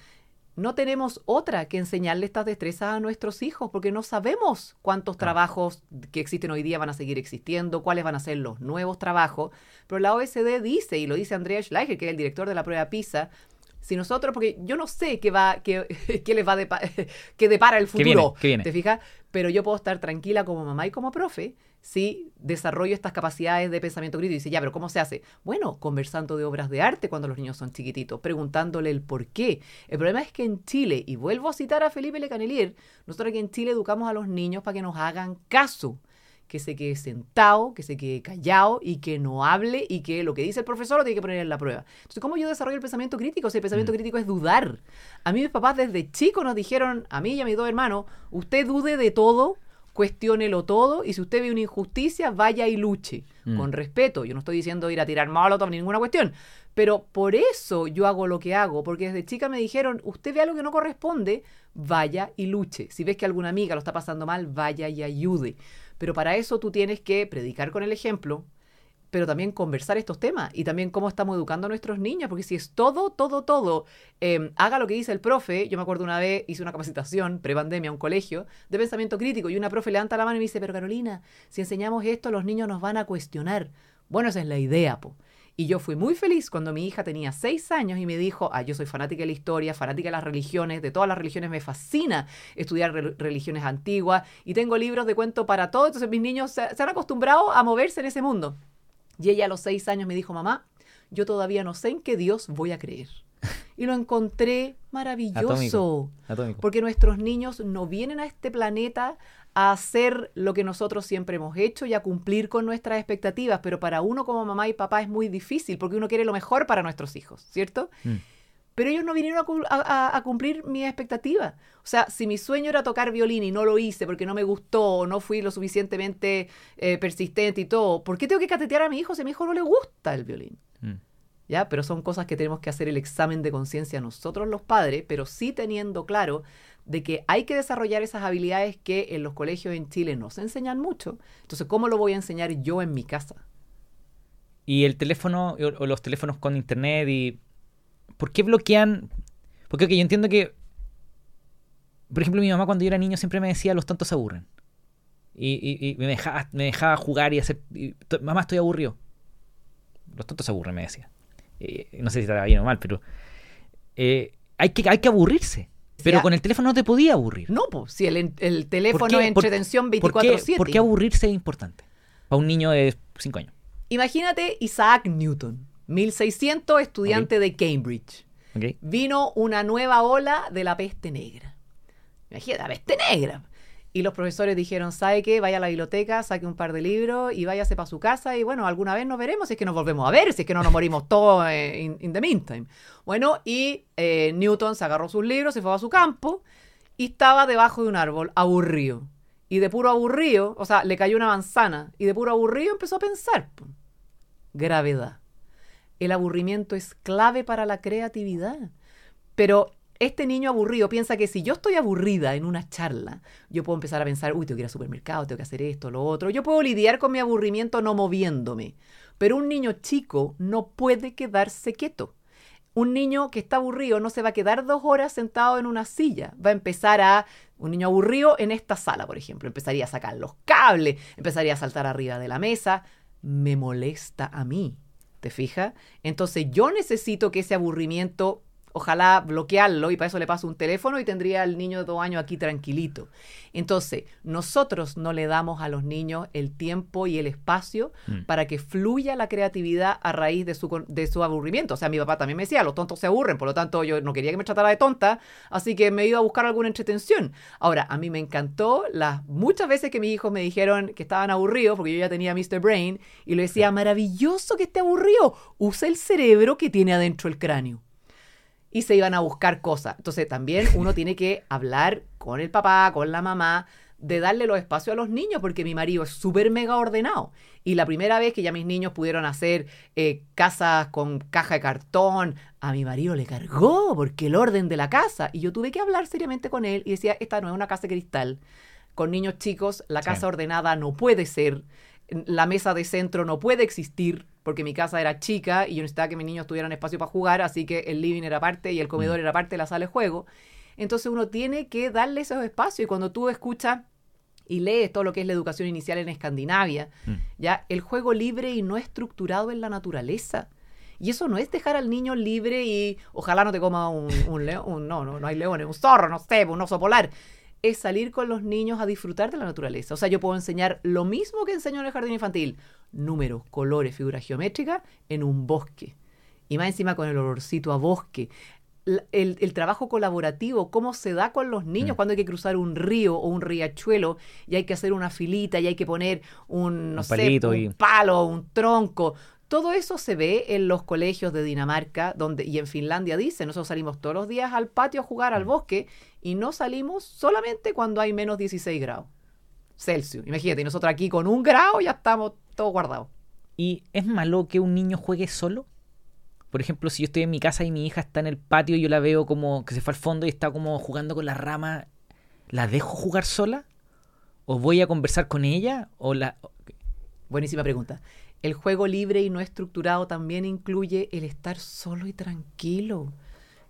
S1: no tenemos otra que enseñarle estas destrezas a nuestros hijos, porque no sabemos cuántos trabajos que existen hoy día van a seguir existiendo, cuáles van a ser los nuevos trabajos. Pero la OSD dice, y lo dice Andrea Schleicher, que es el director de la prueba PISA, si nosotros, porque yo no sé qué va, qué, qué les va a depa- qué depara el
S2: ¿Qué viene?
S1: futuro,
S2: ¿Qué viene?
S1: ¿te fijas? Pero yo puedo estar tranquila como mamá y como profe si desarrollo estas capacidades de pensamiento crítico. Y dice, ya, pero ¿cómo se hace? Bueno, conversando de obras de arte cuando los niños son chiquititos, preguntándole el por qué. El problema es que en Chile, y vuelvo a citar a Felipe Lecanelier, nosotros aquí en Chile educamos a los niños para que nos hagan caso que se quede sentado, que se quede callado y que no hable y que lo que dice el profesor lo tiene que poner en la prueba. Entonces, ¿cómo yo desarrollo el pensamiento crítico? Si el pensamiento
S2: Mm.
S1: crítico es dudar. A mí mis papás desde chicos nos dijeron, a mí y a mis dos hermanos, usted dude de todo, cuestiónelo todo y si usted ve una injusticia, vaya y luche.
S2: Mm.
S1: Con respeto. Yo no estoy diciendo ir a tirar molotov ni ninguna cuestión. Pero por eso yo hago lo que hago, porque desde chica me dijeron, usted ve algo que no corresponde, vaya y luche. Si ves que alguna amiga lo está pasando mal, vaya y ayude. Pero para eso tú tienes que predicar con el ejemplo, pero también conversar estos temas y también cómo estamos educando a nuestros niños, porque si es todo, todo, todo, eh, haga lo que dice el profe. Yo me acuerdo una vez, hice una capacitación pre-pandemia a un colegio de pensamiento crítico y una profe levanta la mano y me dice, pero Carolina, si enseñamos esto, los niños nos van a cuestionar. Bueno, esa es la idea, po. Y yo fui muy feliz cuando mi hija tenía seis años y me dijo, ah, yo soy fanática de la historia, fanática de las religiones, de todas las religiones me fascina estudiar religiones antiguas y tengo libros de cuento para todo, entonces mis niños se, han acostumbrado a moverse en ese mundo. Y ella a los seis años me dijo, mamá, yo todavía no sé en qué Dios voy a creer. Y lo encontré maravilloso. Porque nuestros niños no vienen a este planeta a hacer lo que nosotros siempre hemos hecho y a cumplir con nuestras expectativas, pero para uno como mamá y papá es muy difícil porque uno quiere lo mejor para nuestros hijos, ¿cierto? Mm. Pero ellos no vinieron a, cumplir mi expectativa. O sea, si mi sueño era tocar violín y no lo hice porque no me gustó o no fui lo suficientemente eh, persistente y todo, ¿por qué tengo que catetear a mi hijo si a mi hijo no le gusta el violín? Mm. ¿Ya? Pero son cosas que tenemos que hacer el examen de conciencia nosotros los padres, pero sí teniendo claro de que hay que desarrollar esas habilidades que en los colegios en Chile no se enseñan mucho. Entonces, ¿cómo lo voy a enseñar yo en mi casa?
S2: Y el teléfono o, los teléfonos con internet y... ¿Por qué bloquean? Porque yo entiendo que... Por ejemplo, mi mamá cuando yo era niño siempre me decía, los tontos se aburren. Y, me, dejaba, me, dejaba, jugar y hacer... mamá, estoy aburrido. Los tontos se aburren, me decía. Eh, no sé si estaba bien o mal, pero... Eh, hay, que, hay que aburrirse. Pero con el teléfono no te podía aburrir.
S1: No, pues si el, el teléfono es entretención 24/7.
S2: ¿por qué, aburrirse es importante para un niño de 5 años?
S1: Imagínate Isaac Newton, 1600, estudiante de Cambridge. Vino una nueva ola de la peste negra. Imagínate, la peste negra. Y los profesores dijeron, ¿sabe qué? Vaya a la biblioteca, saque un par de libros y váyase para su casa y bueno, alguna vez nos veremos si es que nos volvemos a ver, si es que no nos morimos todos en in, the meantime. Bueno, y eh, Newton se agarró sus libros, se fue a su campo y estaba debajo de un árbol, aburrido. Y de puro aburrido, o sea, le cayó una manzana y de puro aburrido empezó a pensar. Gravedad. El aburrimiento es clave para la creatividad. Pero este niño aburrido piensa que si yo estoy aburrida en una charla, yo puedo empezar a pensar, uy, tengo que ir al supermercado, tengo que hacer esto, lo otro. Yo puedo lidiar con mi aburrimiento no moviéndome. Pero un niño chico no puede quedarse quieto. Un niño que está aburrido no se va a quedar dos horas sentado en una silla. Va a empezar a, un niño aburrido en esta sala, por ejemplo, empezaría a sacar los cables, empezaría a saltar arriba de la mesa. Me molesta a mí. ¿Te fijas? Entonces yo necesito que ese aburrimiento ojalá bloquearlo y para eso le paso un teléfono y tendría al niño de dos años aquí tranquilito. Entonces, nosotros no le damos a los niños el tiempo y el espacio mm. para que fluya la creatividad a raíz de su, de su aburrimiento. O sea, mi papá también me decía, los tontos se aburren, por lo tanto yo no quería que me tratara de tonta, así que me iba a buscar alguna entretención. Ahora, a mí me encantó las muchas veces que mis hijos me dijeron que estaban aburridos, porque yo ya tenía Mr. Brain, y le decía, maravilloso que esté aburrido, usa el cerebro que tiene adentro el cráneo y se iban a buscar cosas. Entonces también uno tiene que hablar con el papá, con la mamá, de darle los espacios a los niños, porque mi marido es súper mega ordenado. Y la primera vez que ya mis niños pudieron hacer eh, casas con caja de cartón, a mi marido le cargó, porque el orden de la casa. Y yo tuve que hablar seriamente con él y decía, esta no es una casa de cristal. Con niños chicos, la casa ordenada no puede ser la mesa de centro no puede existir porque mi casa era chica y yo necesitaba que mis niños tuvieran espacio para jugar, así que el living era parte y el comedor mm. era parte de la sala de juego. Entonces uno tiene que darle esos espacios y cuando tú escuchas y lees todo lo que es la educación inicial en Escandinavia, mm. ya el juego libre y no estructurado en la naturaleza. Y eso no es dejar al niño libre y ojalá no te coma un, un león, no, no, no hay leones, un zorro, no sé, un oso polar es salir con los niños a disfrutar de la naturaleza. O sea, yo puedo enseñar lo mismo que enseño en el jardín infantil, números, colores, figuras geométricas, en un bosque. Y más encima con el olorcito a bosque. El, trabajo colaborativo, cómo se da con los niños mm. cuando hay que cruzar un río o un riachuelo y hay que hacer una filita y hay que poner un, no sé, un palo, un tronco. Todo eso se ve en los colegios de Dinamarca donde, y en Finlandia dice, nosotros salimos todos los días al patio a jugar al mm. bosque y no salimos solamente cuando hay menos 16 grados Celsius. Imagínate, y nosotros aquí con un grado ya estamos todos guardados.
S2: ¿Y es malo que un niño juegue solo? Por ejemplo, si yo estoy en mi casa y mi hija está en el patio y yo la veo como que se fue al fondo y está como jugando con las ramas, ¿la dejo jugar sola? ¿O voy a conversar con ella? ¿O la...
S1: Buenísima pregunta. El juego libre y no estructurado también incluye el estar solo y tranquilo.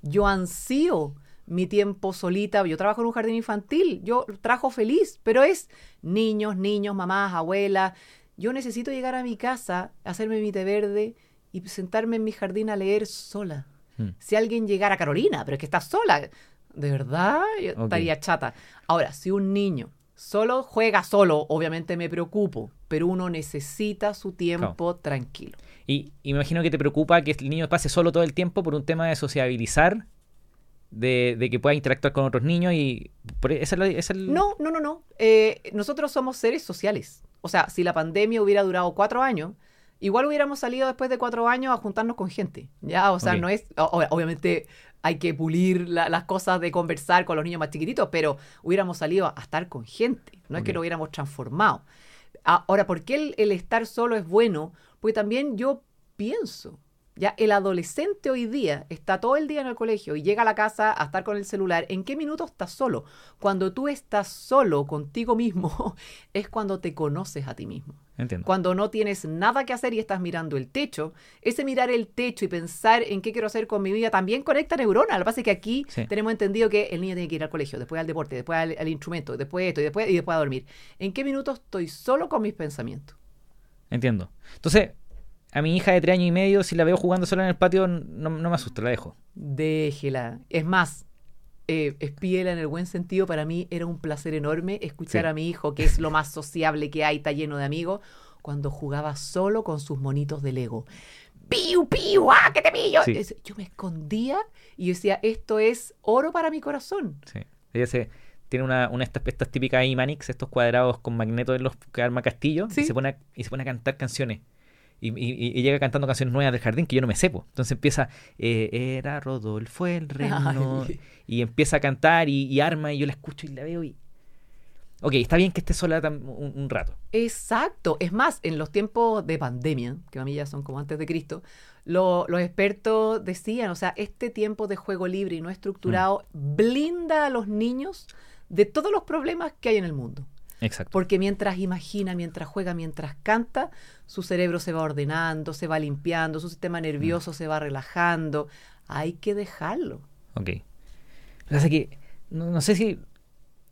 S1: Yo ansío mi tiempo solita. Yo trabajo en un jardín infantil, yo trabajo feliz, pero es niños, niños, mamás, abuelas. Yo necesito llegar a mi casa, hacerme mi té verde y sentarme en mi jardín a leer sola.
S2: Mm.
S1: Si alguien llegara, Carolina, pero es que estás sola. ¿De verdad? Yo estaría chata. Ahora, si un niño solo juega solo, obviamente me preocupo, pero uno necesita su tiempo tranquilo.
S2: Y, y me imagino que te preocupa que el niño pase solo todo el tiempo por un tema de sociabilizar, de, de que pueda interactuar con otros niños y... E, esa es la- esa es el-
S1: No, no, no, no. Eh, nosotros somos seres sociales. O sea, si la pandemia hubiera durado cuatro años, igual hubiéramos salido después de cuatro años a juntarnos con gente. Ya, o sea, no es. o- obviamente hay que pulir la- las cosas de conversar con los niños más chiquititos, pero hubiéramos salido a estar con gente. No es que nos hubiéramos transformado. Ahora, ¿por qué el, el estar solo es bueno? Porque también yo pienso, ya el adolescente hoy día está todo el día en el colegio y llega a la casa a estar con el celular. ¿En qué minuto estás solo? Cuando tú estás solo contigo mismo, es cuando te conoces a ti mismo.
S2: Entiendo.
S1: Cuando no tienes nada que hacer y estás mirando el techo, ese mirar el techo y pensar en qué quiero hacer con mi vida también conecta neuronas. Lo que pasa es que aquí
S2: Sí.
S1: tenemos entendido que el niño tiene que ir al colegio, después al deporte, después al, al instrumento, después esto y después, y después a dormir. ¿En qué minuto estoy solo con mis pensamientos?
S2: Entiendo. Entonces, a mi hija de tres años y medio, si la veo jugando sola en el patio, no, no me asusta, la dejo.
S1: Déjela. Es más, eh, espíela en el buen sentido. Para mí era un placer enorme escuchar
S2: Sí.
S1: a mi hijo, que es lo más sociable que hay, está lleno de amigos, cuando jugaba solo con sus monitos de Lego. ¡Piu, piu! ¡Ah, que te pillo!
S2: Sí.
S1: Yo me escondía y yo decía, esto es oro para mi corazón.
S2: Sí. Ella se tiene una, una estas, estas típicas Imanix, estos cuadrados con magnetos en los que arma castillo,
S1: Sí.
S2: y se pone a, y se pone a cantar canciones. Y, y- y llega cantando canciones nuevas del jardín que yo no me sepo. Entonces empieza, eh, era Rodolfo el reno. Y empieza a cantar y, y arma y yo la escucho y la veo y... Ok, está bien que esté sola un, un rato.
S1: Exacto. Es más, en los tiempos de pandemia, que a mí ya son como antes de Cristo, lo- los expertos decían, o sea, este tiempo de juego libre y no estructurado blinda a los niños de todos los problemas que hay en el mundo.
S2: Exacto.
S1: Porque mientras imagina, mientras juega, mientras canta, su cerebro se va ordenando, se va limpiando, su sistema nervioso se va relajando. Hay que dejarlo.
S2: Ok. Que no, no sé si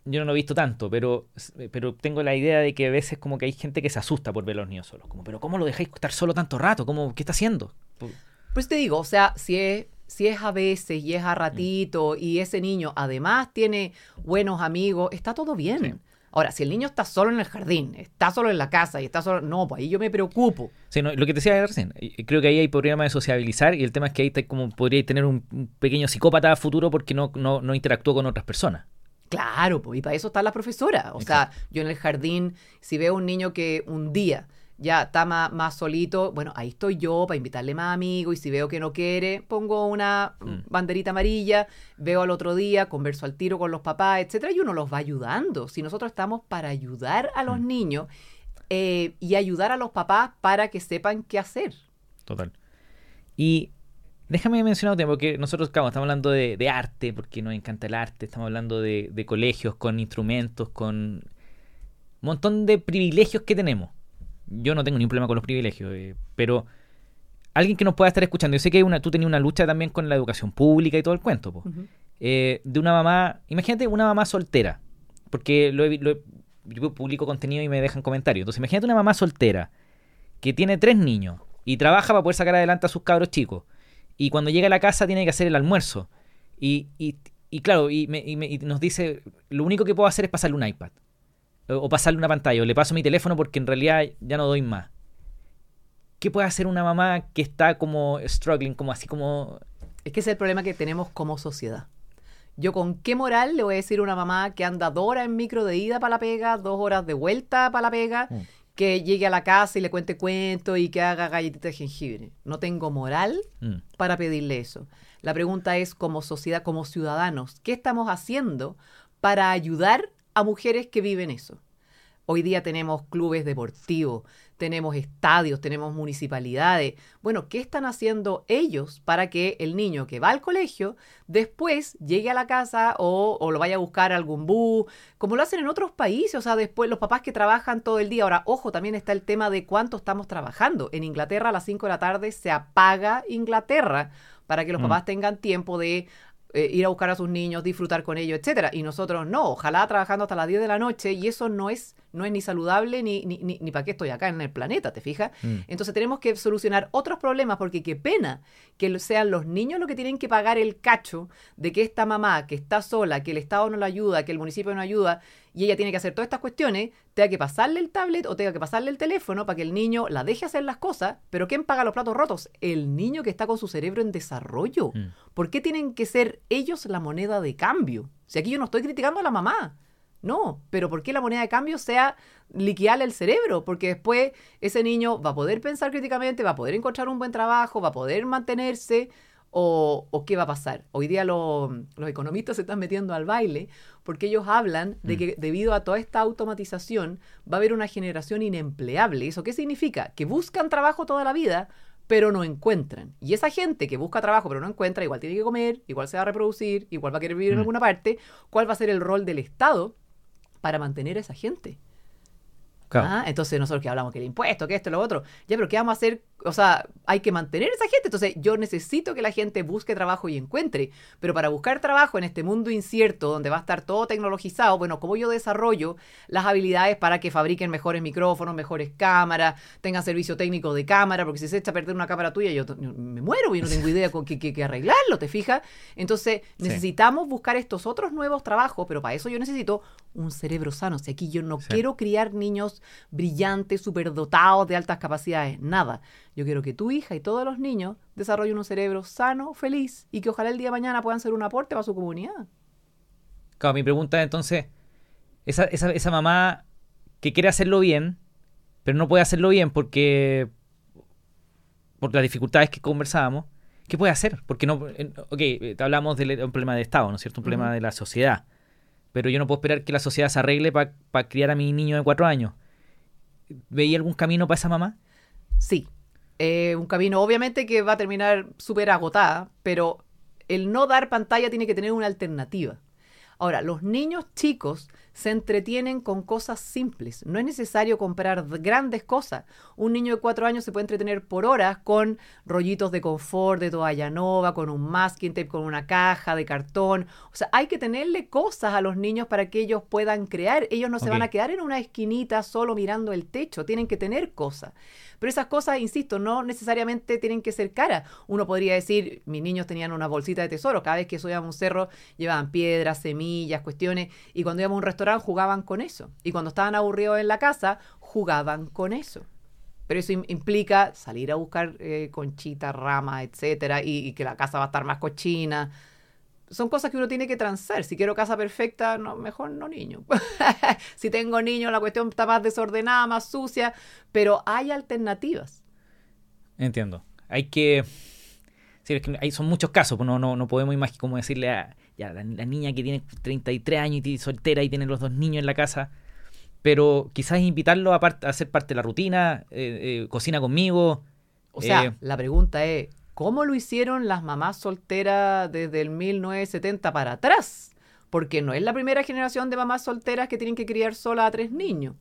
S2: yo no lo he visto tanto, pero, pero tengo la idea de que a veces como que hay gente que se asusta por ver a los niños solos. Como, pero ¿cómo lo dejáis estar solo tanto rato? ¿Cómo, ¿Qué está haciendo?
S1: Pues te digo, o sea, si es, si es a veces y es a ratito y ese niño además tiene buenos amigos, está todo bien.
S2: Sí.
S1: Ahora, si el niño está solo en el jardín, está solo en la casa y está solo, no, pues ahí yo me preocupo.
S2: Sí, no, lo que te decía recién, creo que ahí hay problema de sociabilizar y el tema es que ahí te- como podría tener un, pequeño psicópata a futuro porque no, no, no interactúa con otras personas.
S1: Claro, pues, y para eso está la profesora. O sea, yo en el jardín, si veo un niño que un día ya está más, más solito, bueno, ahí estoy yo para invitarle más amigos y si veo que no quiere, pongo una
S2: Mm.
S1: banderita amarilla, veo al otro día, converso al tiro con los papás, etcétera, y uno los va ayudando. Si nosotros estamos para ayudar a los
S2: Mm.
S1: niños eh, y ayudar a los papás para que sepan qué hacer.
S2: Total. Y déjame mencionar un tema, porque nosotros, claro, estamos hablando de, de arte, porque nos encanta el arte, estamos hablando de, de colegios con instrumentos, con un montón de privilegios que tenemos. Yo no tengo ningún problema con los privilegios, eh, pero alguien que nos pueda estar escuchando, yo sé que hay una, tú tenías una lucha también con la educación pública y todo el cuento, po. Eh, de una mamá, imagínate una mamá soltera, porque lo he- lo he- yo publico contenido y me dejan comentarios. Entonces, imagínate una mamá soltera que tiene tres niños y trabaja para poder sacar adelante a sus cabros chicos. Y cuando llega a la casa tiene que hacer el almuerzo. Y, y- y claro, y, me- y me- y nos dice, lo único que puedo hacer es pasarle un iPad. O, o pasarle una pantalla. O le paso mi teléfono porque en realidad ya no doy más. ¿Qué puede hacer una mamá que está como struggling, como así como...
S1: Es que ese es el problema que tenemos como sociedad. Yo con qué moral le voy a decir a una mamá que anda dos horas en micro de ida para la pega, dos horas de vuelta para la pega,
S2: Mm.
S1: que llegue a la casa y le cuente cuentos y que haga galletitas de jengibre. No tengo moral
S2: Mm,
S1: para pedirle eso. La pregunta es, como sociedad, como ciudadanos, ¿qué estamos haciendo para ayudar a mujeres que viven eso? Hoy día tenemos clubes deportivos, tenemos estadios, tenemos municipalidades. Bueno, ¿qué están haciendo ellos para que el niño que va al colegio después llegue a la casa o, o lo vaya a buscar a algún bus, como lo hacen en otros países? O sea, después los papás que trabajan todo el día. Ahora, ojo, también está el tema de cuánto estamos trabajando. En Inglaterra a las 5 de la tarde se apaga Inglaterra para que los
S2: Mm.
S1: papás tengan tiempo de eh, ir a buscar a sus niños, disfrutar con ellos, etcétera. Y nosotros no, ojalá trabajando hasta las 10 de la noche y eso no es, no es ni saludable ni, ni, ni, para qué estoy acá en el planeta, ¿te fijas? Mm. Entonces tenemos que solucionar otros problemas porque qué pena que sean los niños los que tienen que pagar el cacho de que esta mamá que está sola, que el Estado no la ayuda, que el municipio no ayuda, y ella tiene que hacer todas estas cuestiones, tenga que pasarle el tablet o tenga que pasarle el teléfono para que el niño la deje hacer las cosas, pero ¿quién paga los platos rotos? El niño que está con su cerebro en desarrollo. Mm. ¿Por qué tienen que ser ellos la moneda de cambio? Si aquí yo no estoy criticando a la mamá. No, pero ¿por qué la moneda de cambio sea liquearle el cerebro? Porque después ese niño va a poder pensar críticamente, va a poder encontrar un buen trabajo, va a poder mantenerse, o, qué va a pasar. Hoy día los economistas se están metiendo al baile porque ellos hablan de mm. que debido a toda esta automatización va a haber una generación inempleable. ¿Eso qué significa? Que buscan trabajo toda la vida, pero no encuentran. Y esa gente que busca trabajo pero no encuentra, igual tiene que comer, igual se va a reproducir, igual va a querer vivir en mm. alguna parte. ¿Cuál va a ser el rol del Estado para mantener a esa gente? Ah, entonces nosotros que hablamos que el impuesto, que esto, lo otro, ya, pero ¿qué vamos a hacer o sea, hay que mantener a esa gente. Entonces, yo necesito que la gente busque trabajo y encuentre. Pero para buscar trabajo en este mundo incierto, donde va a estar todo tecnologizado, bueno, ¿cómo yo desarrollo las habilidades para que fabriquen mejores micrófonos, mejores cámaras, tengan servicio técnico de cámara? Porque si se echa a perder una cámara tuya, yo, me muero y no tengo idea con qué, qué, arreglarlo, ¿te fijas? Entonces, necesitamos buscar estos otros nuevos trabajos, pero para eso yo necesito un cerebro sano. O sea, aquí yo no quiero criar niños brillantes, superdotados, de altas capacidades, nada. Yo quiero que tu hija y todos los niños desarrollen un cerebro sano, feliz y que ojalá el día de mañana puedan ser un aporte para su comunidad.
S2: Claro, mi pregunta es entonces, esa, esa, esa mamá que quiere hacerlo bien, pero no puede hacerlo bien porque por las dificultades que conversábamos, ¿qué puede hacer? Porque no, ok, hablamos de un problema de Estado, ¿no es cierto? Un problema de la sociedad. Pero yo no puedo esperar que la sociedad se arregle para criar a mi niño de cuatro años. ¿Veía algún camino para esa mamá?
S1: Sí, eh, un camino obviamente que va a terminar súper agotada, pero el no dar pantalla tiene que tener una alternativa. Ahora, los niños chicos se entretienen con cosas simples. No es necesario comprar grandes cosas. Un niño de cuatro años se puede entretener por horas con rollitos de confort, de toalla nova, con un masking tape, con una caja de cartón. O sea, hay que tenerle cosas a los niños para que ellos puedan crear. Ellos no se van a quedar en una esquinita solo mirando el techo. Tienen que tener cosas. Pero esas cosas, insisto, no necesariamente tienen que ser caras. Uno podría decir, mis niños tenían una bolsita de tesoro. Cada vez que subíamos un cerro llevaban piedras, semillas, cuestiones. Y cuando íbamos a un restaurante jugaban con eso. Y cuando estaban aburridos en la casa, jugaban con eso. Pero eso implica salir a buscar eh, conchita, rama, etcétera, y, que la casa va a estar más cochina son cosas que uno tiene que transar. Si quiero casa perfecta, no, mejor no niño. si tengo niño, la cuestión está más desordenada, más sucia, pero hay alternativas.
S2: Entiendo. Hay que... Sí, es que hay, son muchos casos, pues no, no, no podemos imaginar cómo decirle a ya, la, niña que tiene 33 años y soltera y tiene los dos niños en la casa, pero quizás invitarlo a, a ser parte de la rutina, eh, eh, cocina conmigo.
S1: O sea, eh, la pregunta es, ¿Cómo lo hicieron las mamás solteras desde el 1970 para atrás? Porque no es la primera generación de mamás solteras que tienen que criar sola a tres niños.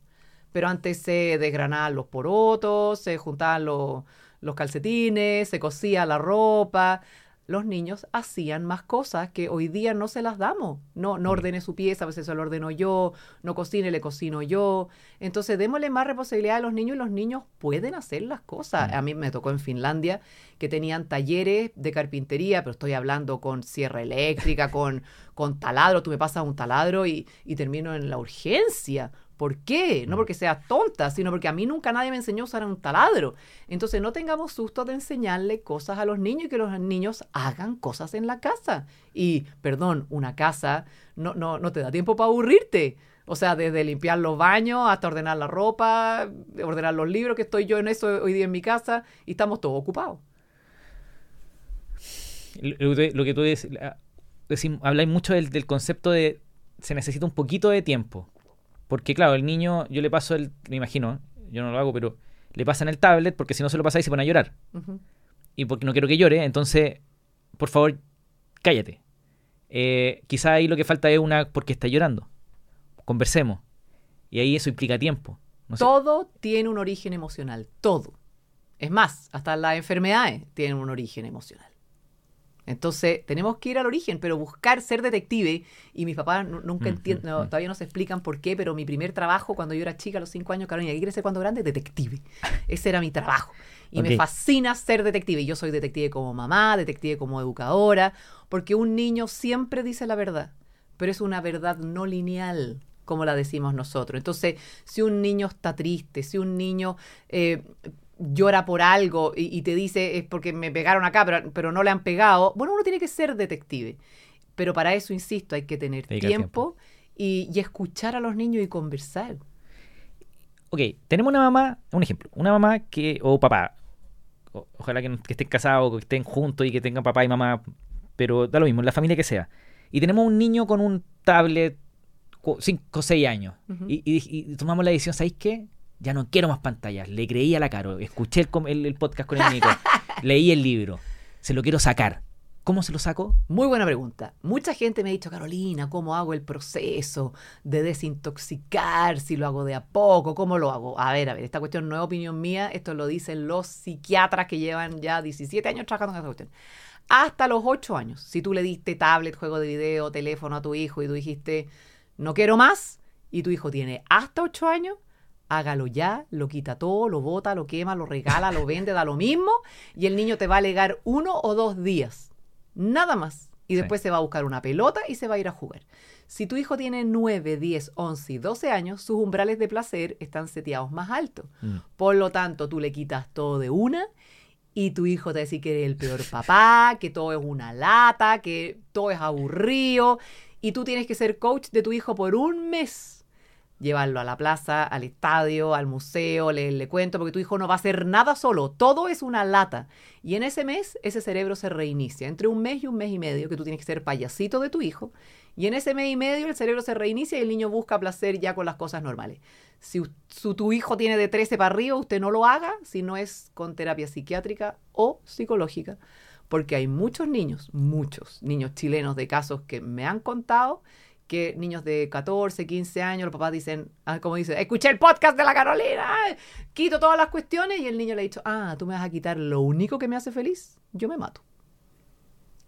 S1: Pero antes se desgranaban los porotos, se juntaban los, los calcetines, se cosía la ropa los niños hacían más cosas que hoy día no se las damos. No, no ordene su pieza, a veces se lo ordeno yo, no cocine, le cocino yo. Entonces, démosle más responsabilidad a los niños y los niños pueden hacer las cosas. Mm. A mí me tocó en Finlandia que tenían talleres de carpintería, pero estoy hablando con sierra eléctrica, con, con taladro. Tú me pasas un taladro y, y termino en la urgencia ¿Por qué? No mm. porque sea tonta, sino porque a mí nunca nadie me enseñó a usar un taladro. Entonces no tengamos susto de enseñarle cosas a los niños y que los niños hagan cosas en la casa. Y, perdón, una casa no, no, no te da tiempo para aburrirte. O sea, desde limpiar los baños hasta ordenar la ropa, ordenar los libros, que estoy yo en eso hoy día en mi casa y estamos todos ocupados.
S2: Lo, que tú dices, habláis mucho del, del concepto de se necesita un poquito de tiempo. Porque claro, el niño, yo le paso el, me imagino, yo no lo hago, pero le pasan el tablet porque si no se lo pasáis se pone a llorar. Y porque no quiero que llore, entonces, por favor, cállate. Eh, quizá ahí lo que falta es una porque está llorando. Conversemos. Y ahí eso implica tiempo.
S1: todo tiene un origen emocional, todo. Es más, hasta las enfermedades tienen un origen emocional. Entonces, tenemos que ir al origen, pero buscar ser detective. Y mis papás nu- nunca entienden,
S2: mm.
S1: todavía no se explican por qué, pero mi primer trabajo cuando yo era chica, a los cinco años, Carolina, ¿qué quiere ser cuando grande? Detective. Ese era mi trabajo. Y me fascina ser detective. Y Yo soy detective como mamá, detective como educadora, porque un niño siempre dice la verdad, pero es una verdad no lineal, como la decimos nosotros. Entonces, si un niño está triste, si un niño eh, llora por algo y, y te dice es porque me pegaron acá, pero, pero no le han pegado, bueno, uno tiene que ser detective. Pero para eso, insisto, hay que tener tiempo, Y, y escuchar a los niños y conversar.
S2: Ok, tenemos una mamá, un ejemplo, una mamá que, o papá, o- ojalá que, estén casados, que estén juntos y que tengan papá y mamá, pero da lo mismo, la familia que sea. Y tenemos un niño con un tablet, 5 o 6 años, y- y tomamos la decisión, ¿sabéis qué? Ya no quiero más pantallas, le creí a la Caro, escuché el, el podcast con el Nico, leí el libro, se lo quiero sacar. ¿Cómo se lo saco?
S1: Muy buena pregunta. Mucha gente me ha dicho, Carolina, ¿cómo hago el proceso de desintoxicar? Si lo hago de a poco, ¿cómo lo hago? A ver, a ver, esta cuestión no es opinión mía, esto lo dicen los psiquiatras que llevan ya 17 años trabajando en esta cuestión. Hasta los 8 años, si tú le diste tablet, juego de video, teléfono a tu hijo y tú dijiste, no quiero más, y tu hijo tiene hasta 8 años, hágalo ya, lo quita todo, lo bota, lo quema, lo regala, lo vende, da lo mismo, y el niño te va a alegar uno o dos días. Nada más. Y
S2: Sí.
S1: después se va a buscar una pelota y se va a ir a jugar. Si tu hijo tiene 9, 10, 11 y 12 años, sus umbrales de placer están seteados más altos.
S2: Mm.
S1: Por lo tanto, tú le quitas todo de una y tu hijo te va a decir que eres el peor papá, que todo es una lata, que todo es aburrido. Y tú tienes que ser coach de tu hijo por un mes. Llevarlo a la plaza, al estadio, al museo, leerle cuento, porque tu hijo no va a hacer nada solo. Todo es una lata. Y en ese mes, ese cerebro se reinicia. Entre un mes y un mes y medio, que tú tienes que ser payasito de tu hijo. Y en ese mes y medio, el cerebro se reinicia y el niño busca placer ya con las cosas normales. Si su- tu hijo tiene de 13 para arriba, usted no lo haga si no es con terapia psiquiátrica o psicológica. Porque hay muchos niños, muchos niños chilenos de casos que me han contado que niños de 14, 15 años, los papás dicen, ah, como dice, escuché el podcast de la Carolina, quito todas las cuestiones y el niño le ha dicho, ah, tú me vas a quitar lo único que me hace feliz, yo me mato.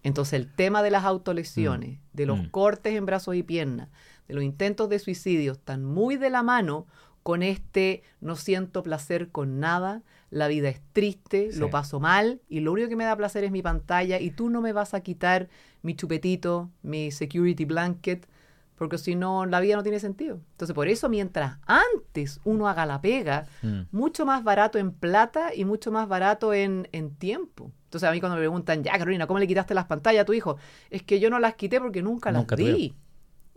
S1: Entonces el tema de las autolesiones, de los
S2: Mm.
S1: cortes en brazos y piernas, de los intentos de suicidio, están muy de la mano con este no siento placer con nada, la vida es triste,
S2: Sí.
S1: lo paso mal y lo único que me da placer es mi pantalla y tú no me vas a quitar mi chupetito, mi security blanket, porque si no, la vida no tiene sentido. Entonces, por eso, mientras antes uno haga la pega,
S2: Mm.
S1: mucho más barato en plata y mucho más barato en, en tiempo. Entonces, a mí cuando me preguntan, ya, Carolina, ¿cómo le quitaste las pantallas a tu hijo? Es que yo no las quité porque nunca,
S2: Nunca
S1: las di.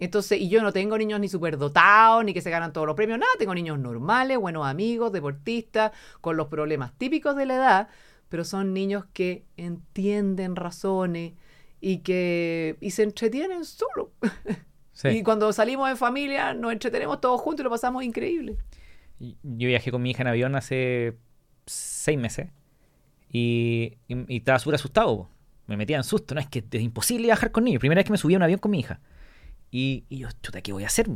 S1: Entonces, y yo no tengo niños ni superdotados, ni que se ganan todos los premios, nada, tengo niños normales, buenos amigos, deportistas, con los problemas típicos de la edad, pero son niños que entienden razones y que y se entretienen solo.
S2: Sí.
S1: Y cuando salimos en familia nos entretenemos todos juntos y lo pasamos increíble.
S2: Yo viajé con mi hija en avión hace seis meses y, y- y estaba súper asustado. Me metía en susto, ¿no? Es que es imposible viajar con niños. Primera vez que me subí a un avión con mi hija. Y, y yo, chuta, ¿qué voy a hacer?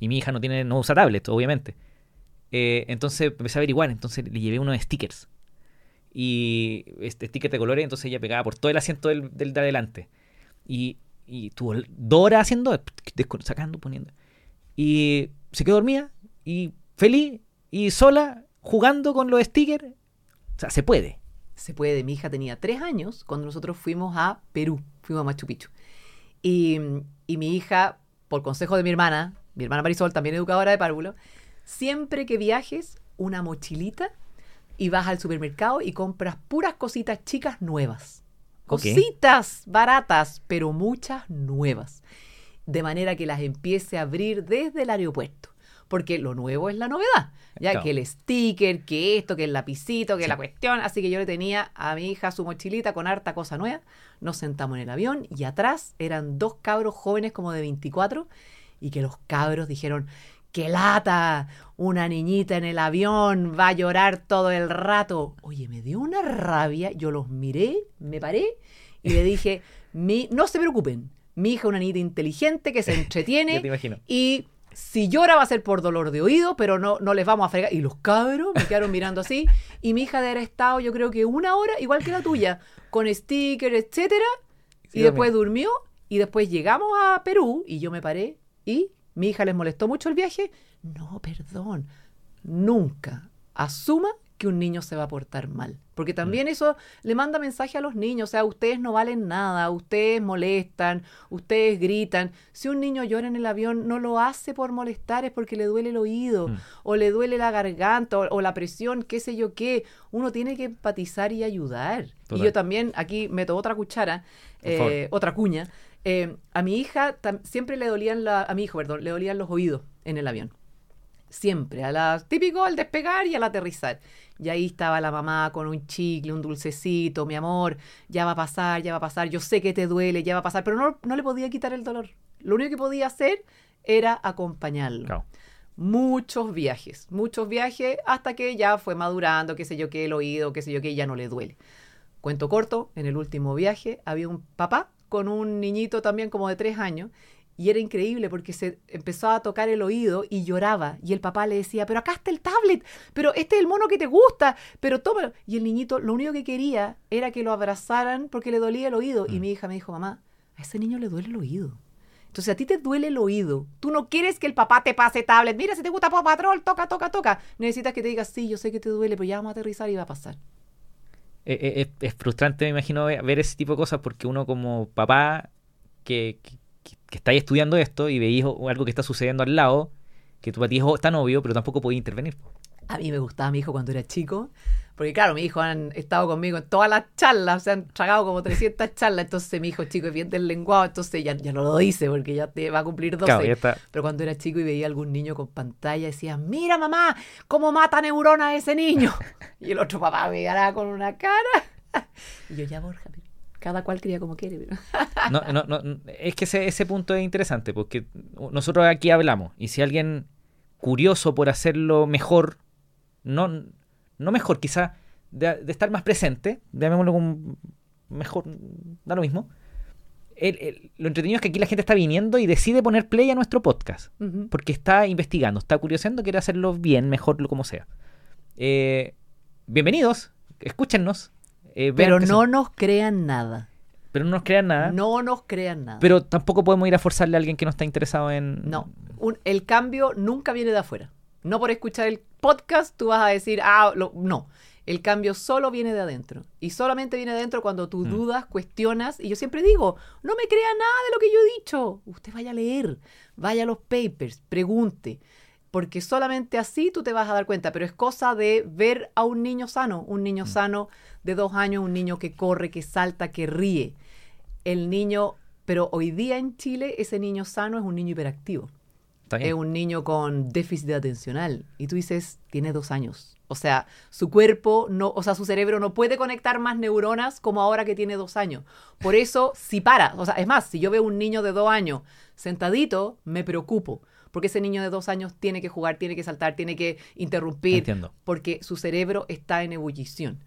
S2: Y mi hija no tiene no usa tablet, obviamente. Eh, entonces empecé a averiguar, entonces le llevé unos stickers. Y este sticker de colores, entonces ella pegaba por todo el asiento del, del de adelante. Y, y tuvo dos horas haciendo, sacando, poniendo. Y se quedó dormida y feliz y sola jugando con los stickers. O sea, se puede.
S1: Se puede. Mi hija tenía tres años cuando nosotros fuimos a Perú, fuimos a Machu Picchu. Y, y mi hija, por consejo de mi hermana, mi hermana Marisol, también educadora de párvulo, siempre que viajes, una mochilita y vas al supermercado y compras puras cositas chicas nuevas. Cositas baratas, pero muchas nuevas. De manera que las empiece a abrir desde el aeropuerto. Porque lo nuevo es la novedad. Ya
S2: Claro.
S1: que el sticker, que esto, que el lapicito, que
S2: Sí.
S1: la cuestión. Así que yo le tenía a mi hija su mochilita con harta cosa nueva. Nos sentamos en el avión y atrás eran dos cabros jóvenes como de 24 y que los cabros dijeron, ¡qué lata! Una niñita en el avión va a llorar todo el rato. Oye, me dio una rabia. Yo los miré, me paré y le dije, mi, no se preocupen. Mi hija es una niñita inteligente que se entretiene
S2: te imagino.
S1: y si llora va a ser por dolor de oído, pero no, no les vamos a fregar. Y los cabros me quedaron mirando así. Y mi hija de haber estado, yo creo que una hora, igual que la tuya, con sticker, etcétera, y después durmió y después llegamos a Perú y yo me paré y mi hija les molestó mucho el viaje. No, perdón, nunca asuma que un niño se va a portar mal. Porque también mm. eso le manda mensaje a los niños, o sea, ustedes no valen nada, ustedes molestan, ustedes gritan. Si un niño llora en el avión, no lo hace por molestar, es porque le duele el oído, mm. o le duele la garganta, o, la presión, qué sé yo qué. Uno tiene que empatizar y ayudar. Y yo también, aquí meto otra cuchara, eh, otra cuña. Eh, a mi hija siempre le dolían, la, a mi hijo, perdón, le dolían los oídos en el avión. Siempre, a la, típico al despegar y al aterrizar. Y ahí estaba la mamá con un chicle, un dulcecito, mi amor, ya va a pasar, ya va a pasar, yo sé que te duele, ya va a pasar, pero no, no le podía quitar el dolor. Lo único que podía hacer era acompañarlo. Muchos viajes, muchos viajes hasta que ya fue madurando, qué sé yo qué, el oído, qué sé yo qué, ya no le duele. Cuento corto, en el último viaje había un papá con un niñito también como de tres años y era increíble porque se empezó a tocar el oído y lloraba. Y el papá le decía, pero acá está el tablet, pero este es el mono que te gusta, pero tómalo. Y el niñito lo único que quería era que lo abrazaran porque le dolía el oído. Y mm. mi hija me dijo, mamá, a ese niño le duele el oído. Entonces a ti te duele el oído. Tú no quieres que el papá te pase tablet. Mira, si te gusta Patrol, toca, toca, toca. Necesitas que te diga, sí, yo sé que te duele, pero ya vamos a aterrizar y va a pasar.
S2: Eh, eh, es, frustrante, me imagino, ver ese tipo de cosas porque uno como papá que que estudiando esto y veis algo que está sucediendo al lado, que tu ti es tan obvio, pero tampoco podéis intervenir.
S1: A mí me gustaba mi hijo cuando era chico, porque claro, mi hijo han estado conmigo en todas las charlas, se han tragado como 300 charlas, entonces mi hijo chico es bien del lenguaje, entonces ya, ya no lo dice porque ya te va a cumplir 12. pero cuando era chico y veía algún niño con pantalla, decía, mira mamá, cómo mata neuronas ese niño. y el otro papá me ganaba con una cara. y yo ya, Borja, cada cual cría como quiere.
S2: no, no, no, es que ese, ese punto es interesante, porque nosotros aquí hablamos, y si alguien curioso por hacerlo mejor, no, no mejor, quizá de, estar más presente, llamémoslo como mejor, da lo mismo. lo entretenido es que aquí la gente está viniendo y decide poner play a nuestro podcast, porque está investigando, está curioseando, quiere hacerlo bien, mejor, como sea. Eh, bienvenidos, escúchennos,
S1: eh, pero no nos crean nada.
S2: Pero no nos crean nada.
S1: No nos crean nada.
S2: Pero tampoco podemos ir a forzarle a alguien que no está interesado en.
S1: No. el cambio nunca viene de afuera. No por escuchar el podcast tú vas a decir, ah, no. El cambio solo viene de adentro. Y solamente viene de adentro cuando tú mm. dudas, cuestionas. Y yo siempre digo, no me crea nada de lo que yo he dicho. Usted vaya a leer, vaya a los papers, pregunte porque solamente así tú te vas a dar cuenta, pero es cosa de ver a un niño sano, un niño mm. sano de dos años, un niño que corre, que salta, que ríe. El niño, pero hoy día en Chile ese niño sano es un niño hiperactivo. Es un niño con déficit atencional. Y tú dices, tiene dos años. O sea, su cuerpo, no, o sea, su cerebro no puede conectar más neuronas como ahora que tiene dos años. Por eso, si para, o sea, es más, si yo veo un niño de dos años sentadito, me preocupo porque ese niño de dos años tiene que jugar, tiene que saltar, tiene que interrumpir, porque su cerebro está en ebullición.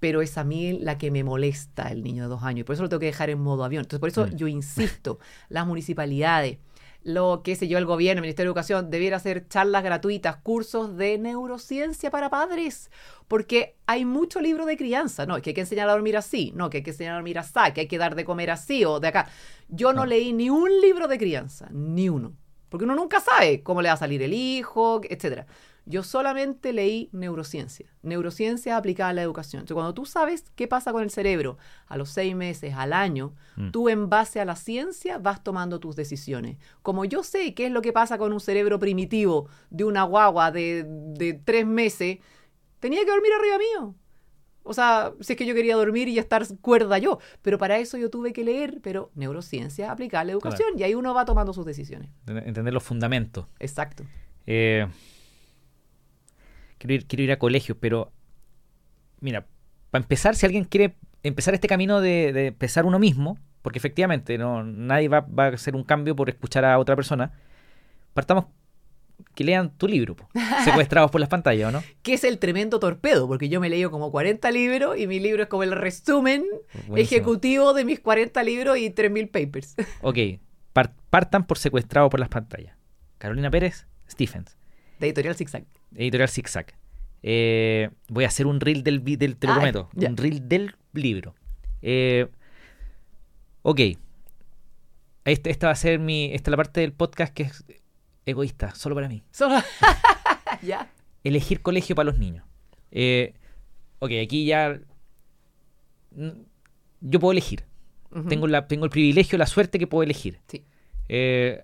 S1: Pero es a mí la que me molesta el niño de dos años, y por eso lo tengo que dejar en modo avión. Entonces, por eso yo insisto, las municipalidades, lo que sé yo, el gobierno, el Ministerio de Educación, debiera hacer charlas gratuitas, cursos de neurociencia para padres, porque hay mucho libro de crianza, no, que hay que enseñar a dormir así, no, que hay que enseñar a dormir así, que hay que dar de comer así o de acá. Yo no leí ni un libro de crianza, ni uno. Porque uno nunca sabe cómo le va a salir el hijo, etcétera. Yo solamente leí neurociencia, neurociencia aplicada a la educación. Entonces, cuando tú sabes qué pasa con el cerebro a los seis meses, al año, mm. tú en base a la ciencia vas tomando tus decisiones. Como yo sé qué es lo que pasa con un cerebro primitivo de una guagua de, de tres meses, tenía que dormir arriba mío. O sea, si es que yo quería dormir y estar cuerda yo. Pero para eso yo tuve que leer, pero neurociencia, aplicar la educación. Y ahí uno va tomando sus decisiones.
S2: Entender los fundamentos.
S1: Exacto.
S2: Eh, quiero, ir, quiero ir a colegios, pero mira, para empezar, si alguien quiere empezar este camino de, de empezar uno mismo, porque efectivamente no, nadie va, va, a hacer un cambio por escuchar a otra persona, partamos que lean tu libro, secuestrados por las pantallas, ¿o no?
S1: Que es el tremendo torpedo, porque yo me he leído como 40 libros y mi libro es como el resumen ejecutivo de mis 40 libros y 3.000 papers.
S2: Ok, partan por secuestrados por las pantallas. Carolina Pérez, Stephens.
S1: De Editorial Zigzag.
S2: Editorial Zigzag. Eh, voy a hacer un reel del, del te lo prometo, un reel del libro. Eh, Ok. Este- esta va a ser mi. Esta es la parte del podcast que es egoísta, solo para mí.
S1: Solo- ya.
S2: Elegir colegio para los niños. Eh, ok, aquí ya. Yo puedo elegir. Tengo, la, tengo el privilegio, la suerte que puedo elegir.
S1: Sí.
S2: Eh,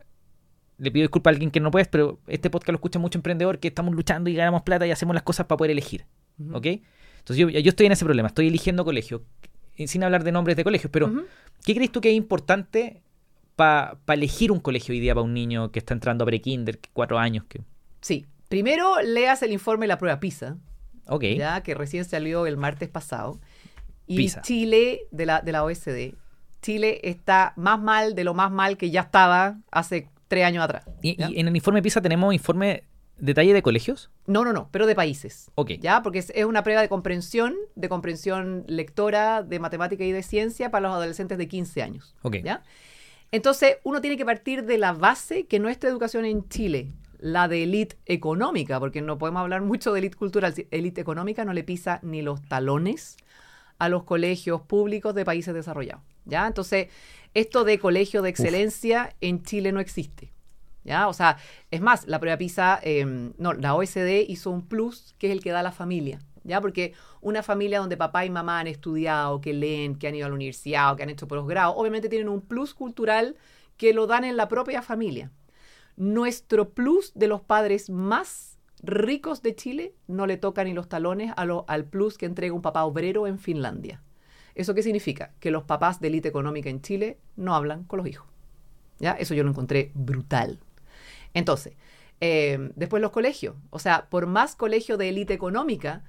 S2: le pido disculpas a alguien que no puede, pero este podcast lo escucha mucho emprendedor que estamos luchando y ganamos plata y hacemos las cosas para poder elegir. ¿Ok? Entonces yo, yo estoy en ese problema, estoy eligiendo colegio, eh, sin hablar de nombres de colegios, pero. ¿qué crees tú que es importante para elegir un colegio hoy día para un niño que está entrando a pre-kinder, cuatro años? Que...
S1: Sí. Primero leas el informe de la prueba PISA,
S2: Ok,
S1: ya que recién salió el martes pasado. Y
S2: PISA.
S1: Chile, de la, de la OSD, Chile está más mal de lo más mal que ya estaba hace tres años atrás.
S2: y, en el informe PISA tenemos informe detalle de colegios.
S1: No, no, no, pero de países.
S2: Ok.
S1: ¿Ya? Porque es, es una prueba de comprensión, de comprensión lectora, de matemática y de ciencia para los adolescentes de 15 años.
S2: Ok.
S1: ¿Ya? Entonces, uno tiene que partir de la base que nuestra educación en Chile, la de élite económica, porque no podemos hablar mucho de élite cultural, élite económica no le pisa ni los talones a los colegios públicos de países desarrollados. ¿Ya? Entonces, esto de colegio de excelencia en Chile no existe. ¿Ya? O sea, es más, la prueba PISA, eh, no, la OSD hizo un plus que es el que da la familia. ¿Ya? Porque una familia donde papá y mamá han estudiado, que leen, que han ido a la universidad o que han hecho posgrado, obviamente tienen un plus cultural que lo dan en la propia familia. Nuestro plus de los padres más ricos de Chile no le toca ni los talones a lo- al plus que entrega un papá obrero en Finlandia. ¿Eso qué significa? Que los papás de élite económica en Chile no hablan con los hijos. ¿Ya? Eso yo lo encontré brutal. Entonces, eh, después los colegios. O sea, por más colegio de élite económica,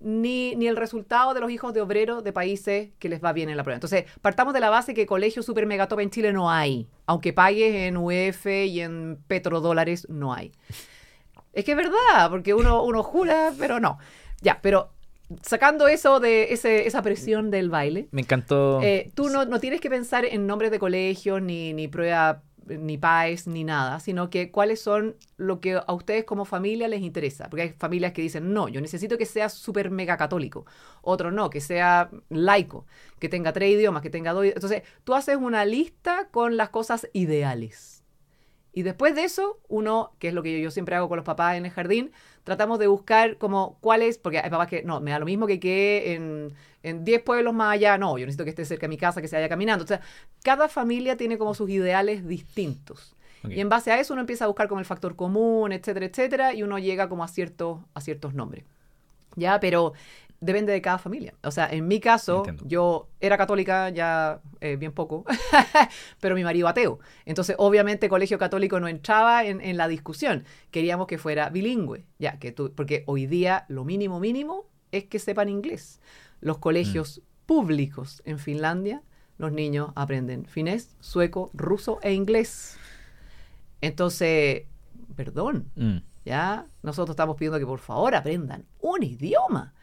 S1: ni, ni el resultado de los hijos de obreros de países que les va bien en la prueba. Entonces, partamos de la base que colegio super megatop en Chile no hay. Aunque pagues en UF y en petrodólares, no hay. Es que es verdad, porque uno, uno jura, pero no. Ya, pero sacando eso de ese- esa presión del baile,
S2: Me encantó.
S1: eh, tú no, no tienes que pensar en nombres de colegios, ni, ni prueba, ni PAES, ni nada, sino que cuáles son lo que a ustedes como familia les interesa. Porque hay familias que dicen, no, yo necesito que sea súper mega católico. Otro no, que sea laico, que tenga tres idiomas, que tenga dos. Entonces, tú haces una lista con las cosas ideales. Y después de eso, uno, que es lo que yo, yo siempre hago con los papás en el jardín, tratamos de buscar como cuáles, porque hay papás que no, me da lo mismo que quede en, en 10 pueblos más allá, no, yo necesito que esté cerca de mi casa, que se vaya caminando. O sea, cada familia tiene como sus ideales distintos. Y en base a eso uno empieza a buscar como el factor común, etcétera, etcétera, y uno llega como a ciertos, a ciertos nombres. Ya, pero depende de cada familia. O sea, en mi caso,
S2: Entiendo.
S1: yo era católica ya eh, bien poco, pero mi marido ateo. Entonces, obviamente, colegio católico no entraba en, en la discusión. Queríamos que fuera bilingüe, ya que tú, porque hoy día lo mínimo mínimo es que sepan inglés. Los colegios públicos en Finlandia, los niños aprenden finés, sueco, ruso e inglés. Entonces, perdón,
S2: Mm.
S1: ¿ya? Nosotros estamos pidiendo que por favor aprendan un idioma.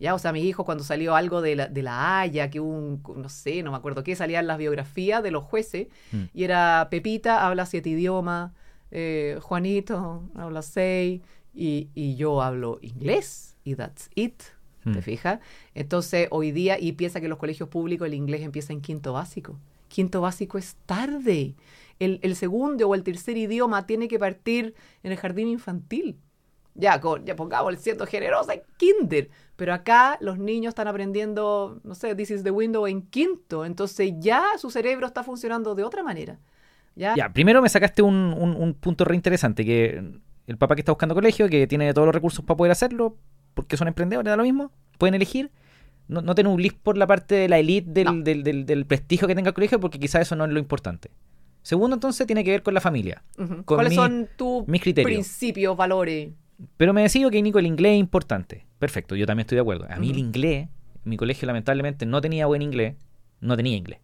S1: Ya, o sea, mi hijo cuando salió algo de la, de la Haya, que hubo un, no sé, no me acuerdo qué, salían las biografías de los jueces,
S2: Mm.
S1: y era Pepita habla siete idiomas, eh, Juanito habla seis, y, y yo hablo inglés, y that's it, ¿te
S2: Mm.
S1: fijas? Entonces, hoy día, y piensa que en los colegios públicos el inglés empieza en quinto básico. Quinto básico es tarde. El, el segundo o el tercer idioma tiene que partir en el jardín infantil. Ya, con, ya pongamos siendo generosa en kinder. Pero acá los niños están aprendiendo, no sé, this is the window en quinto. Entonces ya su cerebro está funcionando de otra manera. Ya,
S2: Ya, primero me sacaste un, un- un punto re interesante, que el papá que está buscando colegio, que tiene todos los recursos para poder hacerlo, porque son emprendedores, da lo mismo, pueden elegir. No, no te nublís por la parte de la elite del,
S1: No.
S2: del- del- del prestigio que tenga el colegio, porque quizás eso no es lo importante. Segundo, entonces, tiene que ver con la familia. Con
S1: ¿Cuáles
S2: mi-
S1: son tus principios, valores?
S2: Pero me decido que, Nico, el inglés es importante. Perfecto, yo también estoy de acuerdo. A mí el inglés, mi colegio lamentablemente no tenía buen inglés, no tenía inglés.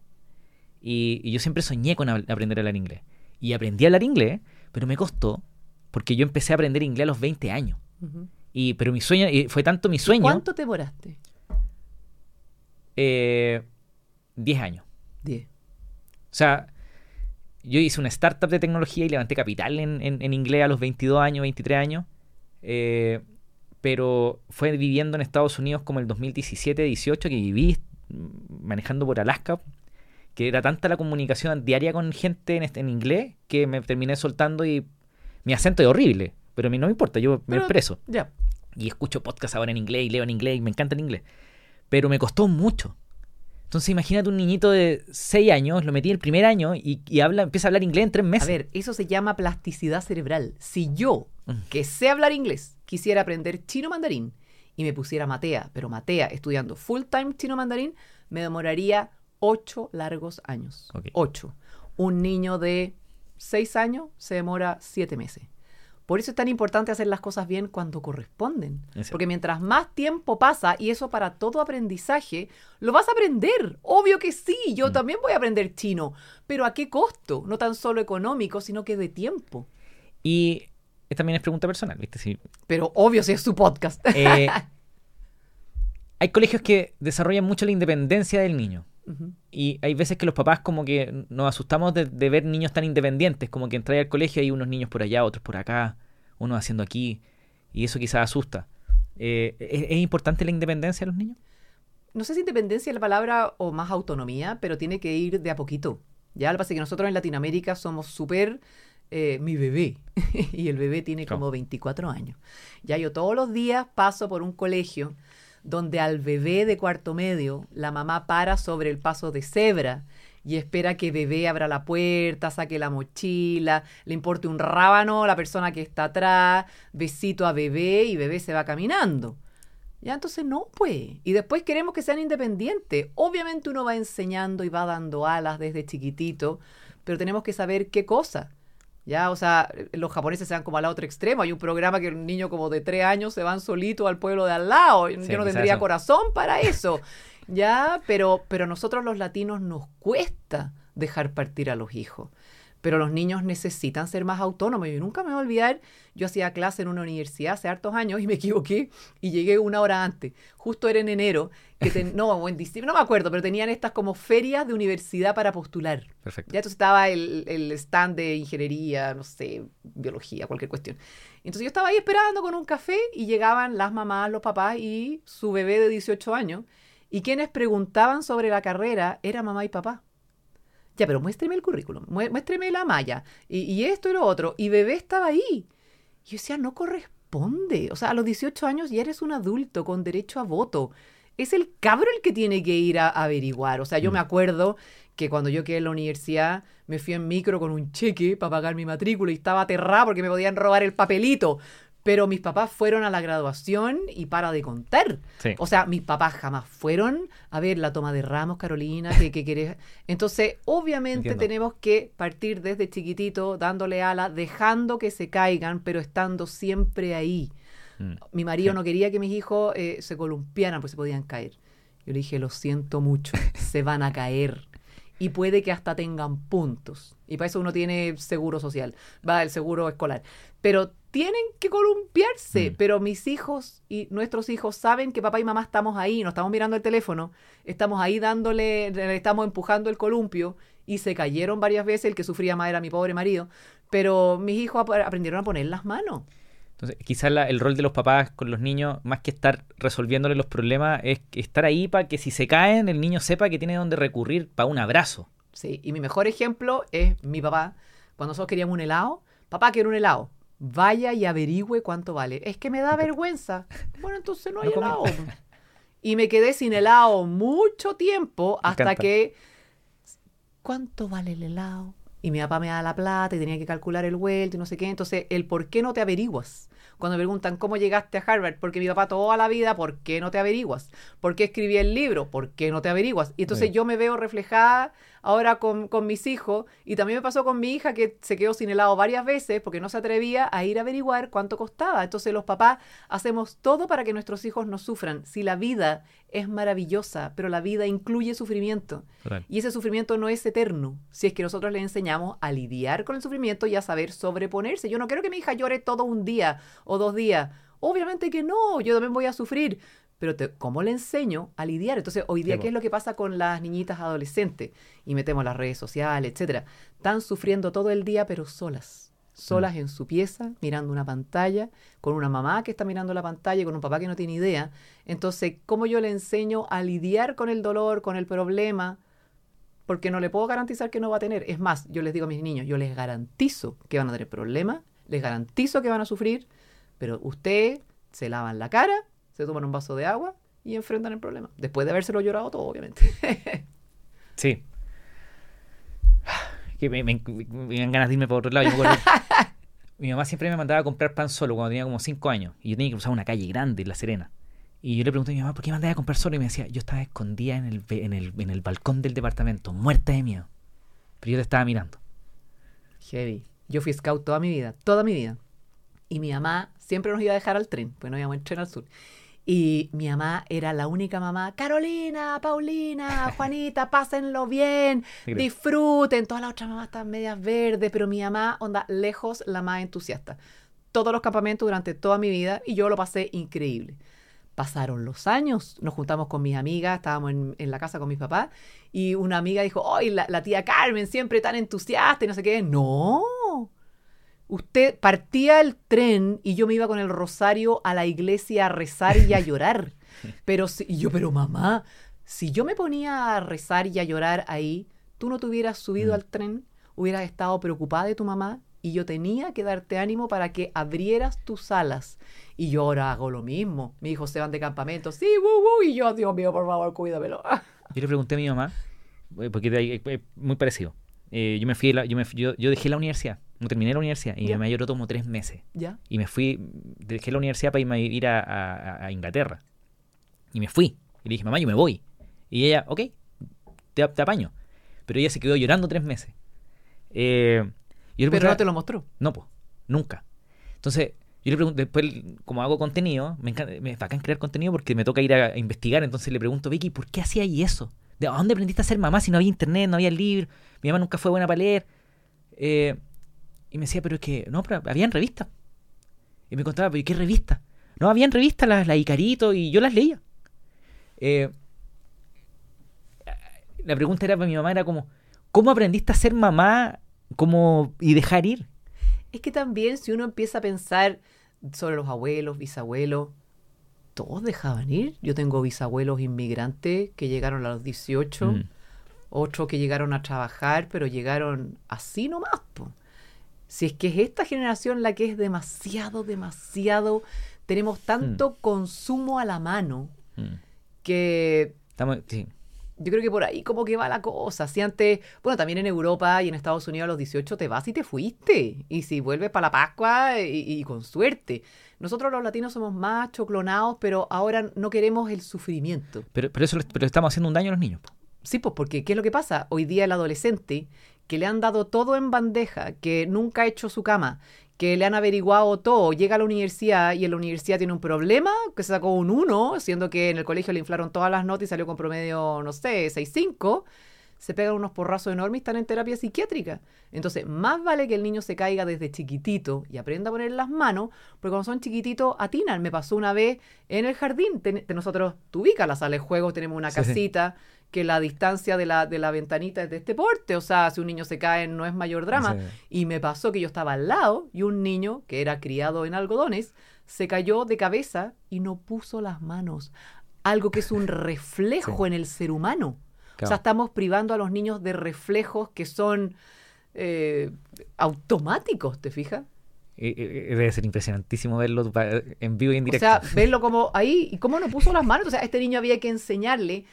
S2: Y, y yo siempre soñé con aprender a hablar inglés. Y aprendí a hablar inglés, pero me costó, porque yo empecé a aprender inglés a los 20 años. Y, pero mi sueño, y fue tanto mi sueño,
S1: ¿Cuánto te demoraste?
S2: eh, 10 años.
S1: Diez.
S2: O sea, yo hice una startup de tecnología y levanté capital en, en- en inglés a los 22 años, 23 años. Eh, pero fue viviendo en Estados Unidos como el 2017, 18, que viví manejando por Alaska, que era tanta la comunicación diaria con gente en, este, en inglés que me terminé soltando y mi acento es horrible, pero a mí no me importa, yo me
S1: Pero-
S2: expreso.
S1: Ya.
S2: Y escucho podcast ahora en inglés y leo en inglés y me encanta el inglés. Pero me costó mucho. Entonces imagínate un niñito de 6 años, lo metí el primer año y, y habla, empieza a hablar inglés en 3
S1: A
S2: meses.
S1: ver, eso se llama plasticidad cerebral. Si yo. Que sé hablar inglés, quisiera aprender chino mandarín y me pusiera Matea, pero Matea estudiando full time chino mandarín, me demoraría ocho largos años. Ocho. Un niño de seis años se demora siete meses. Por eso es tan importante hacer las cosas bien cuando corresponden. Porque mientras más tiempo pasa, y eso para todo aprendizaje, lo vas a aprender. Obvio que sí, yo
S2: Mm.
S1: también voy a aprender chino. Pero ¿a qué costo? No tan solo económico, sino que de tiempo.
S2: Y esta también es pregunta personal, ¿viste? Si,
S1: Pero obvio si es su podcast.
S2: eh, hay colegios que desarrollan mucho la independencia del niño. Y hay veces que los papás como que nos asustamos de, de ver niños tan independientes, como que entrar al colegio y hay unos niños por allá, otros por acá, unos haciendo aquí, y eso quizás asusta. Eh, ¿es, es importante la independencia de los niños?
S1: no sé si independencia es la palabra o más autonomía, pero tiene que ir de a poquito. Ya, lo que pasa es que nosotros en Latinoamérica somos súper eh, mi bebé, y el bebé tiene como 24 años. Ya yo todos los días paso por un colegio donde al bebé de cuarto medio la mamá para sobre el paso de cebra y espera que bebé abra la puerta, saque la mochila, le importe un rábano a la persona que está atrás, besito a bebé y bebé se va caminando. Ya, entonces no, pues. Y después queremos que sean independientes. Obviamente uno va enseñando y va dando alas desde chiquitito, pero tenemos que saber qué cosa. Ya, o sea, los japoneses se van como al otro extremo. Hay un programa que un niño como de tres años se van solito al pueblo de al lado. Yo
S2: Sí,
S1: no tendría
S2: eso.
S1: corazón para eso. Ya, pero, pero nosotros los latinos nos cuesta dejar partir a los hijos. Pero los niños necesitan ser más autónomos. Y nunca me voy a olvidar, yo hacía clase en una universidad hace hartos años y me equivoqué y llegué una hora antes. Justo era en enero, que ten- no, en diciembre, no me acuerdo, pero tenían estas como ferias de universidad para postular.
S2: Perfecto.
S1: Ya entonces estaba el, el stand de ingeniería, no sé, biología, cualquier cuestión. Entonces yo estaba ahí esperando con un café y llegaban las mamás, los papás y su bebé de 18 años. Y quienes preguntaban sobre la carrera era mamá y papá. Ya, pero muéstreme el currículum, mué- muéstreme la malla, y, y esto y lo otro. Y bebé estaba ahí. Y yo decía, no corresponde. O sea, a los 18 años ya eres un adulto con derecho a voto. Es el cabro el que tiene que ir a, a averiguar. O sea, yo
S2: Mm.
S1: me acuerdo que cuando yo quedé en la universidad me fui en micro con un cheque para pagar mi matrícula y estaba aterrada porque me podían robar el papelito. Pero mis papás fueron a la graduación y para de contar.
S2: Sí.
S1: O sea, mis papás jamás fueron a ver la toma de ramos, Carolina, que, que querés. Entonces, obviamente
S2: Entiendo.
S1: tenemos que partir desde chiquitito, dándole ala, dejando que se caigan, pero estando siempre ahí.
S2: Mm.
S1: Mi marido
S2: Sí.
S1: no quería que mis hijos eh, se columpiaran, pues se podían caer. Yo le dije, lo siento mucho, se van a caer. Y puede que hasta tengan puntos. Y para eso uno tiene seguro social, va el seguro escolar. Pero tienen que columpiarse.
S2: Mm.
S1: Pero mis hijos y nuestros hijos saben que papá y mamá estamos ahí, no estamos mirando el teléfono, estamos ahí dándole, le estamos empujando el columpio. Y se cayeron varias veces, el que sufría más era mi pobre marido. Pero mis hijos ap- aprendieron a poner las manos.
S2: Entonces, quizás la- el rol de los papás con los niños, más que estar resolviéndole los problemas, es estar ahí para que si se caen, el niño sepa que tiene donde recurrir para un abrazo.
S1: Sí, y mi mejor ejemplo es mi papá. Cuando nosotros queríamos un helado, papá quiere un helado. Vaya y averigüe cuánto vale. Es que me da vergüenza. Bueno, entonces no hay
S2: No
S1: helado. Y me quedé sin helado mucho tiempo hasta que... ¿Cuánto vale el helado? Y mi papá me da la plata y tenía que calcular el vuelto y no sé qué. Entonces, el por qué no te averiguas. Cuando me preguntan cómo llegaste a Harvard, porque mi papá toda la vida, ¿por qué no te averiguas? ¿Por qué escribí el libro? ¿Por qué no te averiguas? Y entonces
S2: Sí.
S1: yo me veo reflejada ahora con, con mis hijos y también me pasó con mi hija que se quedó sin helado varias veces porque no se atrevía a ir a averiguar cuánto costaba. Entonces los papás hacemos todo para que nuestros hijos no sufran. Si la vida es maravillosa, pero la vida incluye sufrimiento.
S2: Total.
S1: Y ese sufrimiento no es eterno. Si es que nosotros le enseñamos a lidiar con el sufrimiento y a saber sobreponerse. Yo no quiero que mi hija llore todo un día o dos días. Obviamente que no, yo también voy a sufrir. Pero te- ¿cómo le enseño a lidiar? Entonces, hoy día,
S2: Sí,
S1: ¿qué es lo que pasa con las niñitas adolescentes? Y metemos las redes sociales, etcétera. Están sufriendo todo el día, pero solas. Solas en su pieza, mirando una pantalla, con una mamá que está mirando la pantalla y con un papá que no tiene idea. Entonces, ¿cómo yo le enseño a lidiar con el dolor, con el problema? porque no le puedo garantizar que no va a tener. Es más, yo les digo a mis niños, yo les garantizo que van a tener problemas, les garantizo que van a sufrir, pero ustedes se lavan la cara, se toman un vaso de agua y enfrentan el problema. Después de habérselo llorado todo, obviamente.
S2: sí. Que me, me, me, dan ganas de irme por otro lado. Yo me acuerdo- mi mamá siempre me mandaba a comprar pan solo cuando tenía como 5 años. Y yo tenía que cruzar una calle grande en La Serena. Y yo le pregunté a mi mamá, ¿por qué me mandaba a comprar solo? Y me decía, yo estaba escondida en el, en el, en el balcón del departamento, muerta de miedo. Pero yo te estaba mirando.
S1: Heavy. Yo fui scout toda mi vida, toda mi vida. Y mi mamá siempre nos iba a dejar al tren, pues no íbamos en tren al sur. Y mi mamá era la única mamá, Carolina, Paulina, Juanita, pásenlo bien, disfruten. Todas las otras mamás estaban medias verdes, pero mi mamá, onda, lejos la más entusiasta. Todos los campamentos durante toda mi vida y yo lo pasé increíble. Pasaron los años, nos juntamos con mis amigas, estábamos en, en la casa con mis papás y una amiga dijo, ¡ay, la, la tía Carmen siempre tan entusiasta y no sé qué! No, usted partía el tren y yo me iba con el rosario a la iglesia a rezar y a llorar. Pero si, y yo, pero mamá, si yo me ponía a rezar y a llorar ahí, tú no te hubieras subido
S2: Mm.
S1: al tren, hubieras estado preocupada de tu mamá y yo tenía que darte ánimo para que abrieras tus alas. Y yo ahora hago lo mismo. Mis hijos se van de campamento, sí, woo, woo, y yo, Dios mío, por favor, cuídamelo.
S2: Yo le pregunté a mi mamá, eh, porque de ahí, eh, muy parecido. Eh, yo me fui, la- yo, me yo, yo dejé la universidad, terminé la universidad y
S1: Ya.
S2: mamá lloró como tres meses.
S1: ¿Ya?
S2: Y me fui, dejé la universidad para irme a ir a, a- a Inglaterra. Y me fui. Y le dije, mamá, yo me voy. Y ella, ok, te, te apaño. Pero ella se quedó llorando tres meses. Eh, yo le
S1: Pero
S2: preguntaba-
S1: no te lo mostró.
S2: No, pues, nunca. Entonces, yo le pregunto, después, como hago contenido, me encanta, me bacán crear contenido porque me toca ir a, a investigar. Entonces le pregunto, Vicky, ¿por qué hacía ahí eso? ¿De dónde aprendiste a ser mamá si no había internet, no había libro? Mi mamá nunca fue buena para leer. Eh, y me decía, pero es que, no, pero habían revistas. Y me contaba, pero ¿y qué revista? No, habían revistas, las, las Icarito, y yo las leía. Eh, la pregunta era para mi mamá, era como, ¿cómo aprendiste a ser mamá como, y dejar ir?
S1: Es que también si uno empieza a pensar sobre los abuelos, bisabuelos, todos dejaban ir. Yo tengo bisabuelos inmigrantes que llegaron a los 18,
S2: Mm.
S1: otros que llegaron a trabajar, pero llegaron así nomás. po. Si es que es esta generación la que es demasiado, demasiado, tenemos tanto consumo a la mano
S2: Mm.
S1: que
S2: Estamos, sí.
S1: yo creo que por ahí como que va la cosa. Si antes, bueno, también en Europa y en Estados Unidos a los 18 te vas y te fuiste. Y si vuelves para la Pascua y, y con suerte. Nosotros los latinos somos más choclonados, pero ahora no queremos el sufrimiento.
S2: Pero, pero eso pero estamos haciendo un daño a los niños. po.
S1: Sí, pues porque ¿qué es lo que pasa? Hoy día el adolescente que le han dado todo en bandeja, que nunca ha hecho su cama, que le han averiguado todo, llega a la universidad y en la universidad tiene un problema, que se sacó un 1, siendo que en el colegio le inflaron todas las notas y salió con promedio, no sé, 6.5, se pegan unos porrazos enormes y están en terapia psiquiátrica. Entonces, más vale que el niño se caiga desde chiquitito y aprenda a poner las manos, porque cuando son chiquititos atinan. Me pasó una vez en el jardín, ten- de nosotros, tú ubicas la sala de juegos, tenemos una
S2: Sí, sí.
S1: Que la distancia de la, de la ventanita es de este porte, o sea, si un niño se cae no es mayor drama.
S2: Sí.
S1: Y me pasó que yo estaba al lado y un niño que era criado en algodones se cayó de cabeza y no puso las manos. Algo que es un reflejo en el ser humano. O sea, estamos privando a los niños de reflejos que son eh, automáticos, ¿te fijas?
S2: Eh, eh, debe ser impresionantísimo verlo en vivo y en directo.
S1: O sea, verlo como ahí, y cómo no puso las manos. O sea, a este niño había que enseñarle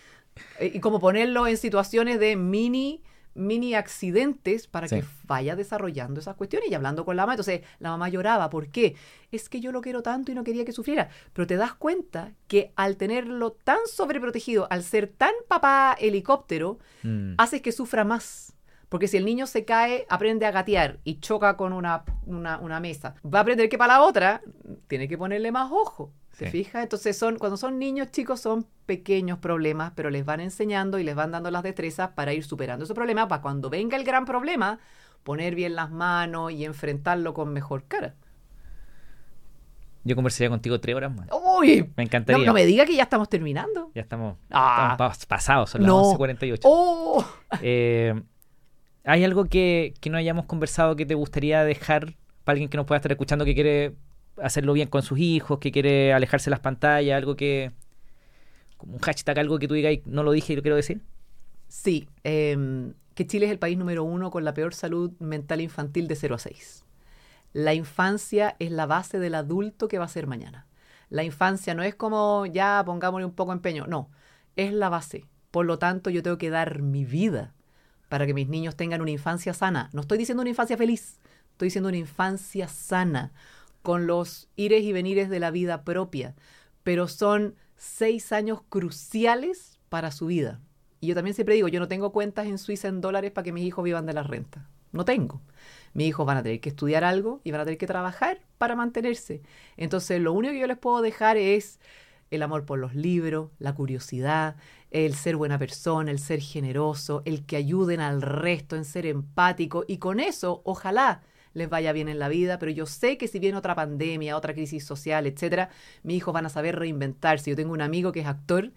S1: y cómo ponerlo en situaciones de mini mini accidentes para
S2: Sí.
S1: que vaya desarrollando esas cuestiones y hablando con la mamá. Entonces, la mamá lloraba. ¿Por qué? Es que yo lo quiero tanto y no quería que sufriera. Pero te das cuenta que al tenerlo tan sobreprotegido, al ser tan papá helicóptero,
S2: Mm.
S1: haces que sufra más. Porque si el niño se cae, aprende a gatear y choca con una, una, una mesa. Va a aprender que para la otra tiene que ponerle más ojo. ¿Te
S2: Sí.
S1: fijas? Entonces, son, cuando son niños chicos, son pequeños problemas, pero les van enseñando y les van dando las destrezas para ir superando esos problemas, para cuando venga el gran problema, poner bien las manos y enfrentarlo con mejor cara.
S2: Yo conversaría contigo tres horas más.
S1: ¡Uy!
S2: Me
S1: No,
S2: encantaría.
S1: no me diga que ya estamos terminando.
S2: Ya estamos,
S1: Ah.
S2: estamos pas- pasados, son las
S1: No.
S2: 11.48.
S1: ¡Oh!
S2: Eh, ¿Hay algo que, que no hayamos conversado que te gustaría dejar para alguien que nos pueda estar escuchando que quiere hacerlo bien con sus hijos, que quiere alejarse de las pantallas, algo que... como un hashtag, algo que tú digas, "Ay, no lo dije y lo quiero decir?
S1: Sí, em, que Chile es el país número uno con la peor salud mental infantil de 0 a 6. La infancia es la base del adulto que va a ser mañana. La infancia no es como ya pongámosle un poco empeño, no, es la base. Por lo tanto, yo tengo que dar mi vida para que mis niños tengan una infancia sana. No estoy diciendo una infancia feliz, estoy diciendo una infancia sana, con los ires y venires de la vida propia. Pero son seis años cruciales para su vida. Y yo también siempre digo, yo no tengo cuentas en Suiza en dólares para que mis hijos vivan de la renta. No tengo. Mis hijos van a tener que estudiar algo y van a tener que trabajar para mantenerse. Entonces, lo único que yo les puedo dejar es el amor por los libros, la curiosidad, el ser buena persona, el ser generoso, el que ayuden al resto en ser empático. Y con eso, ojalá les vaya bien en la vida, pero yo sé que si viene otra pandemia, otra crisis social, etcétera, mis hijos van a saber reinventarse. Yo tengo un amigo que es actor,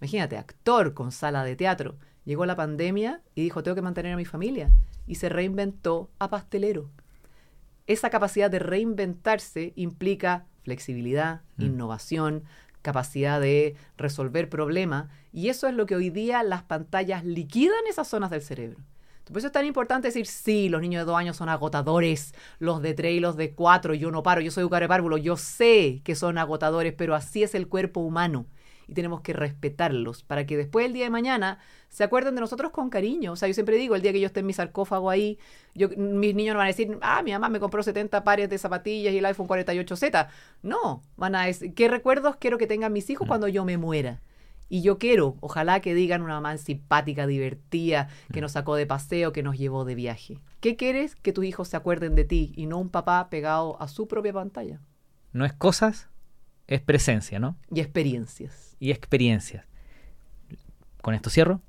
S1: imagínate, actor con sala de teatro. Llegó la pandemia y dijo, tengo que mantener a mi familia. Y se reinventó a pastelero. Esa capacidad de reinventarse implica flexibilidad, mm. innovación, capacidad de resolver problemas. Y eso es lo que hoy día las pantallas liquidan esas zonas del cerebro. Por eso es tan importante decir, sí, los niños de dos años son agotadores, los de tres y los de cuatro, yo no paro, yo soy educador de párvulo, yo sé que son agotadores, pero así es el cuerpo humano y tenemos que respetarlos para que después el día de mañana se acuerden de nosotros con cariño. O sea, yo siempre digo, el día que yo esté en mi sarcófago ahí, yo, mis niños no van a decir, ah, mi mamá me compró 70 pares de zapatillas y el iPhone 48Z. No, van a decir, ¿qué recuerdos quiero que tengan mis hijos mm. cuando yo me muera? Y yo quiero, ojalá que digan una mamá simpática, divertida, que nos sacó de paseo, que nos llevó de viaje. ¿Qué quieres? Que tus hijos se acuerden de ti y no un papá pegado a su propia pantalla.
S2: No es cosas, es presencia, ¿no?
S1: Y experiencias.
S2: Y experiencias. Con esto cierro.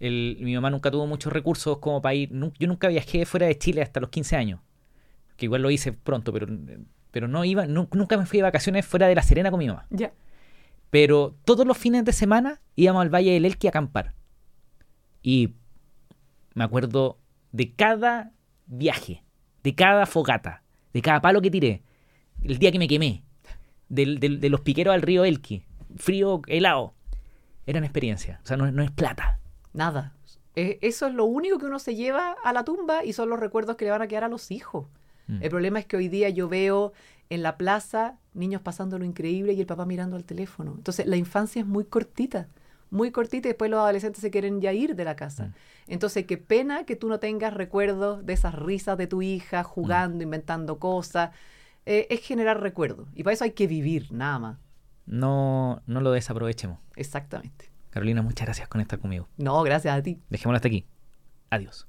S2: mi mamá nunca tuvo muchos recursos como para ir. Yo nunca viajé fuera de Chile hasta los 15 años. Que igual lo hice pronto, pero, pero no iba. nunca me fui de vacaciones fuera de La Serena con mi mamá.
S1: Ya.
S2: Pero todos los fines de semana íbamos al Valle del Elqui a acampar. Y me acuerdo de cada viaje, de cada fogata, de cada palo que tiré, el día que me quemé, de los piqueros al río Elqui, frío, helado. Eran experiencias, o sea, no, es plata.
S1: Nada. E, eso es lo único que uno se lleva a la tumba y son los recuerdos que le van a quedar a los hijos. Mm. El problema es que hoy día yo veo en la plaza niños pasando lo increíble y el papá mirando al teléfono. Entonces la infancia es muy cortita, muy cortita y después los adolescentes se quieren ya ir de la casa. Mm. Entonces qué pena que tú no tengas recuerdos de esas risas de tu hija jugando, inventando cosas. Eh, es generar recuerdos y para eso hay que vivir, nada más.
S2: No, no lo desaprovechemos.
S1: Exactamente.
S2: Carolina, muchas gracias por estar conmigo.
S1: No, gracias a ti.
S2: Dejémoslo hasta aquí. Adiós.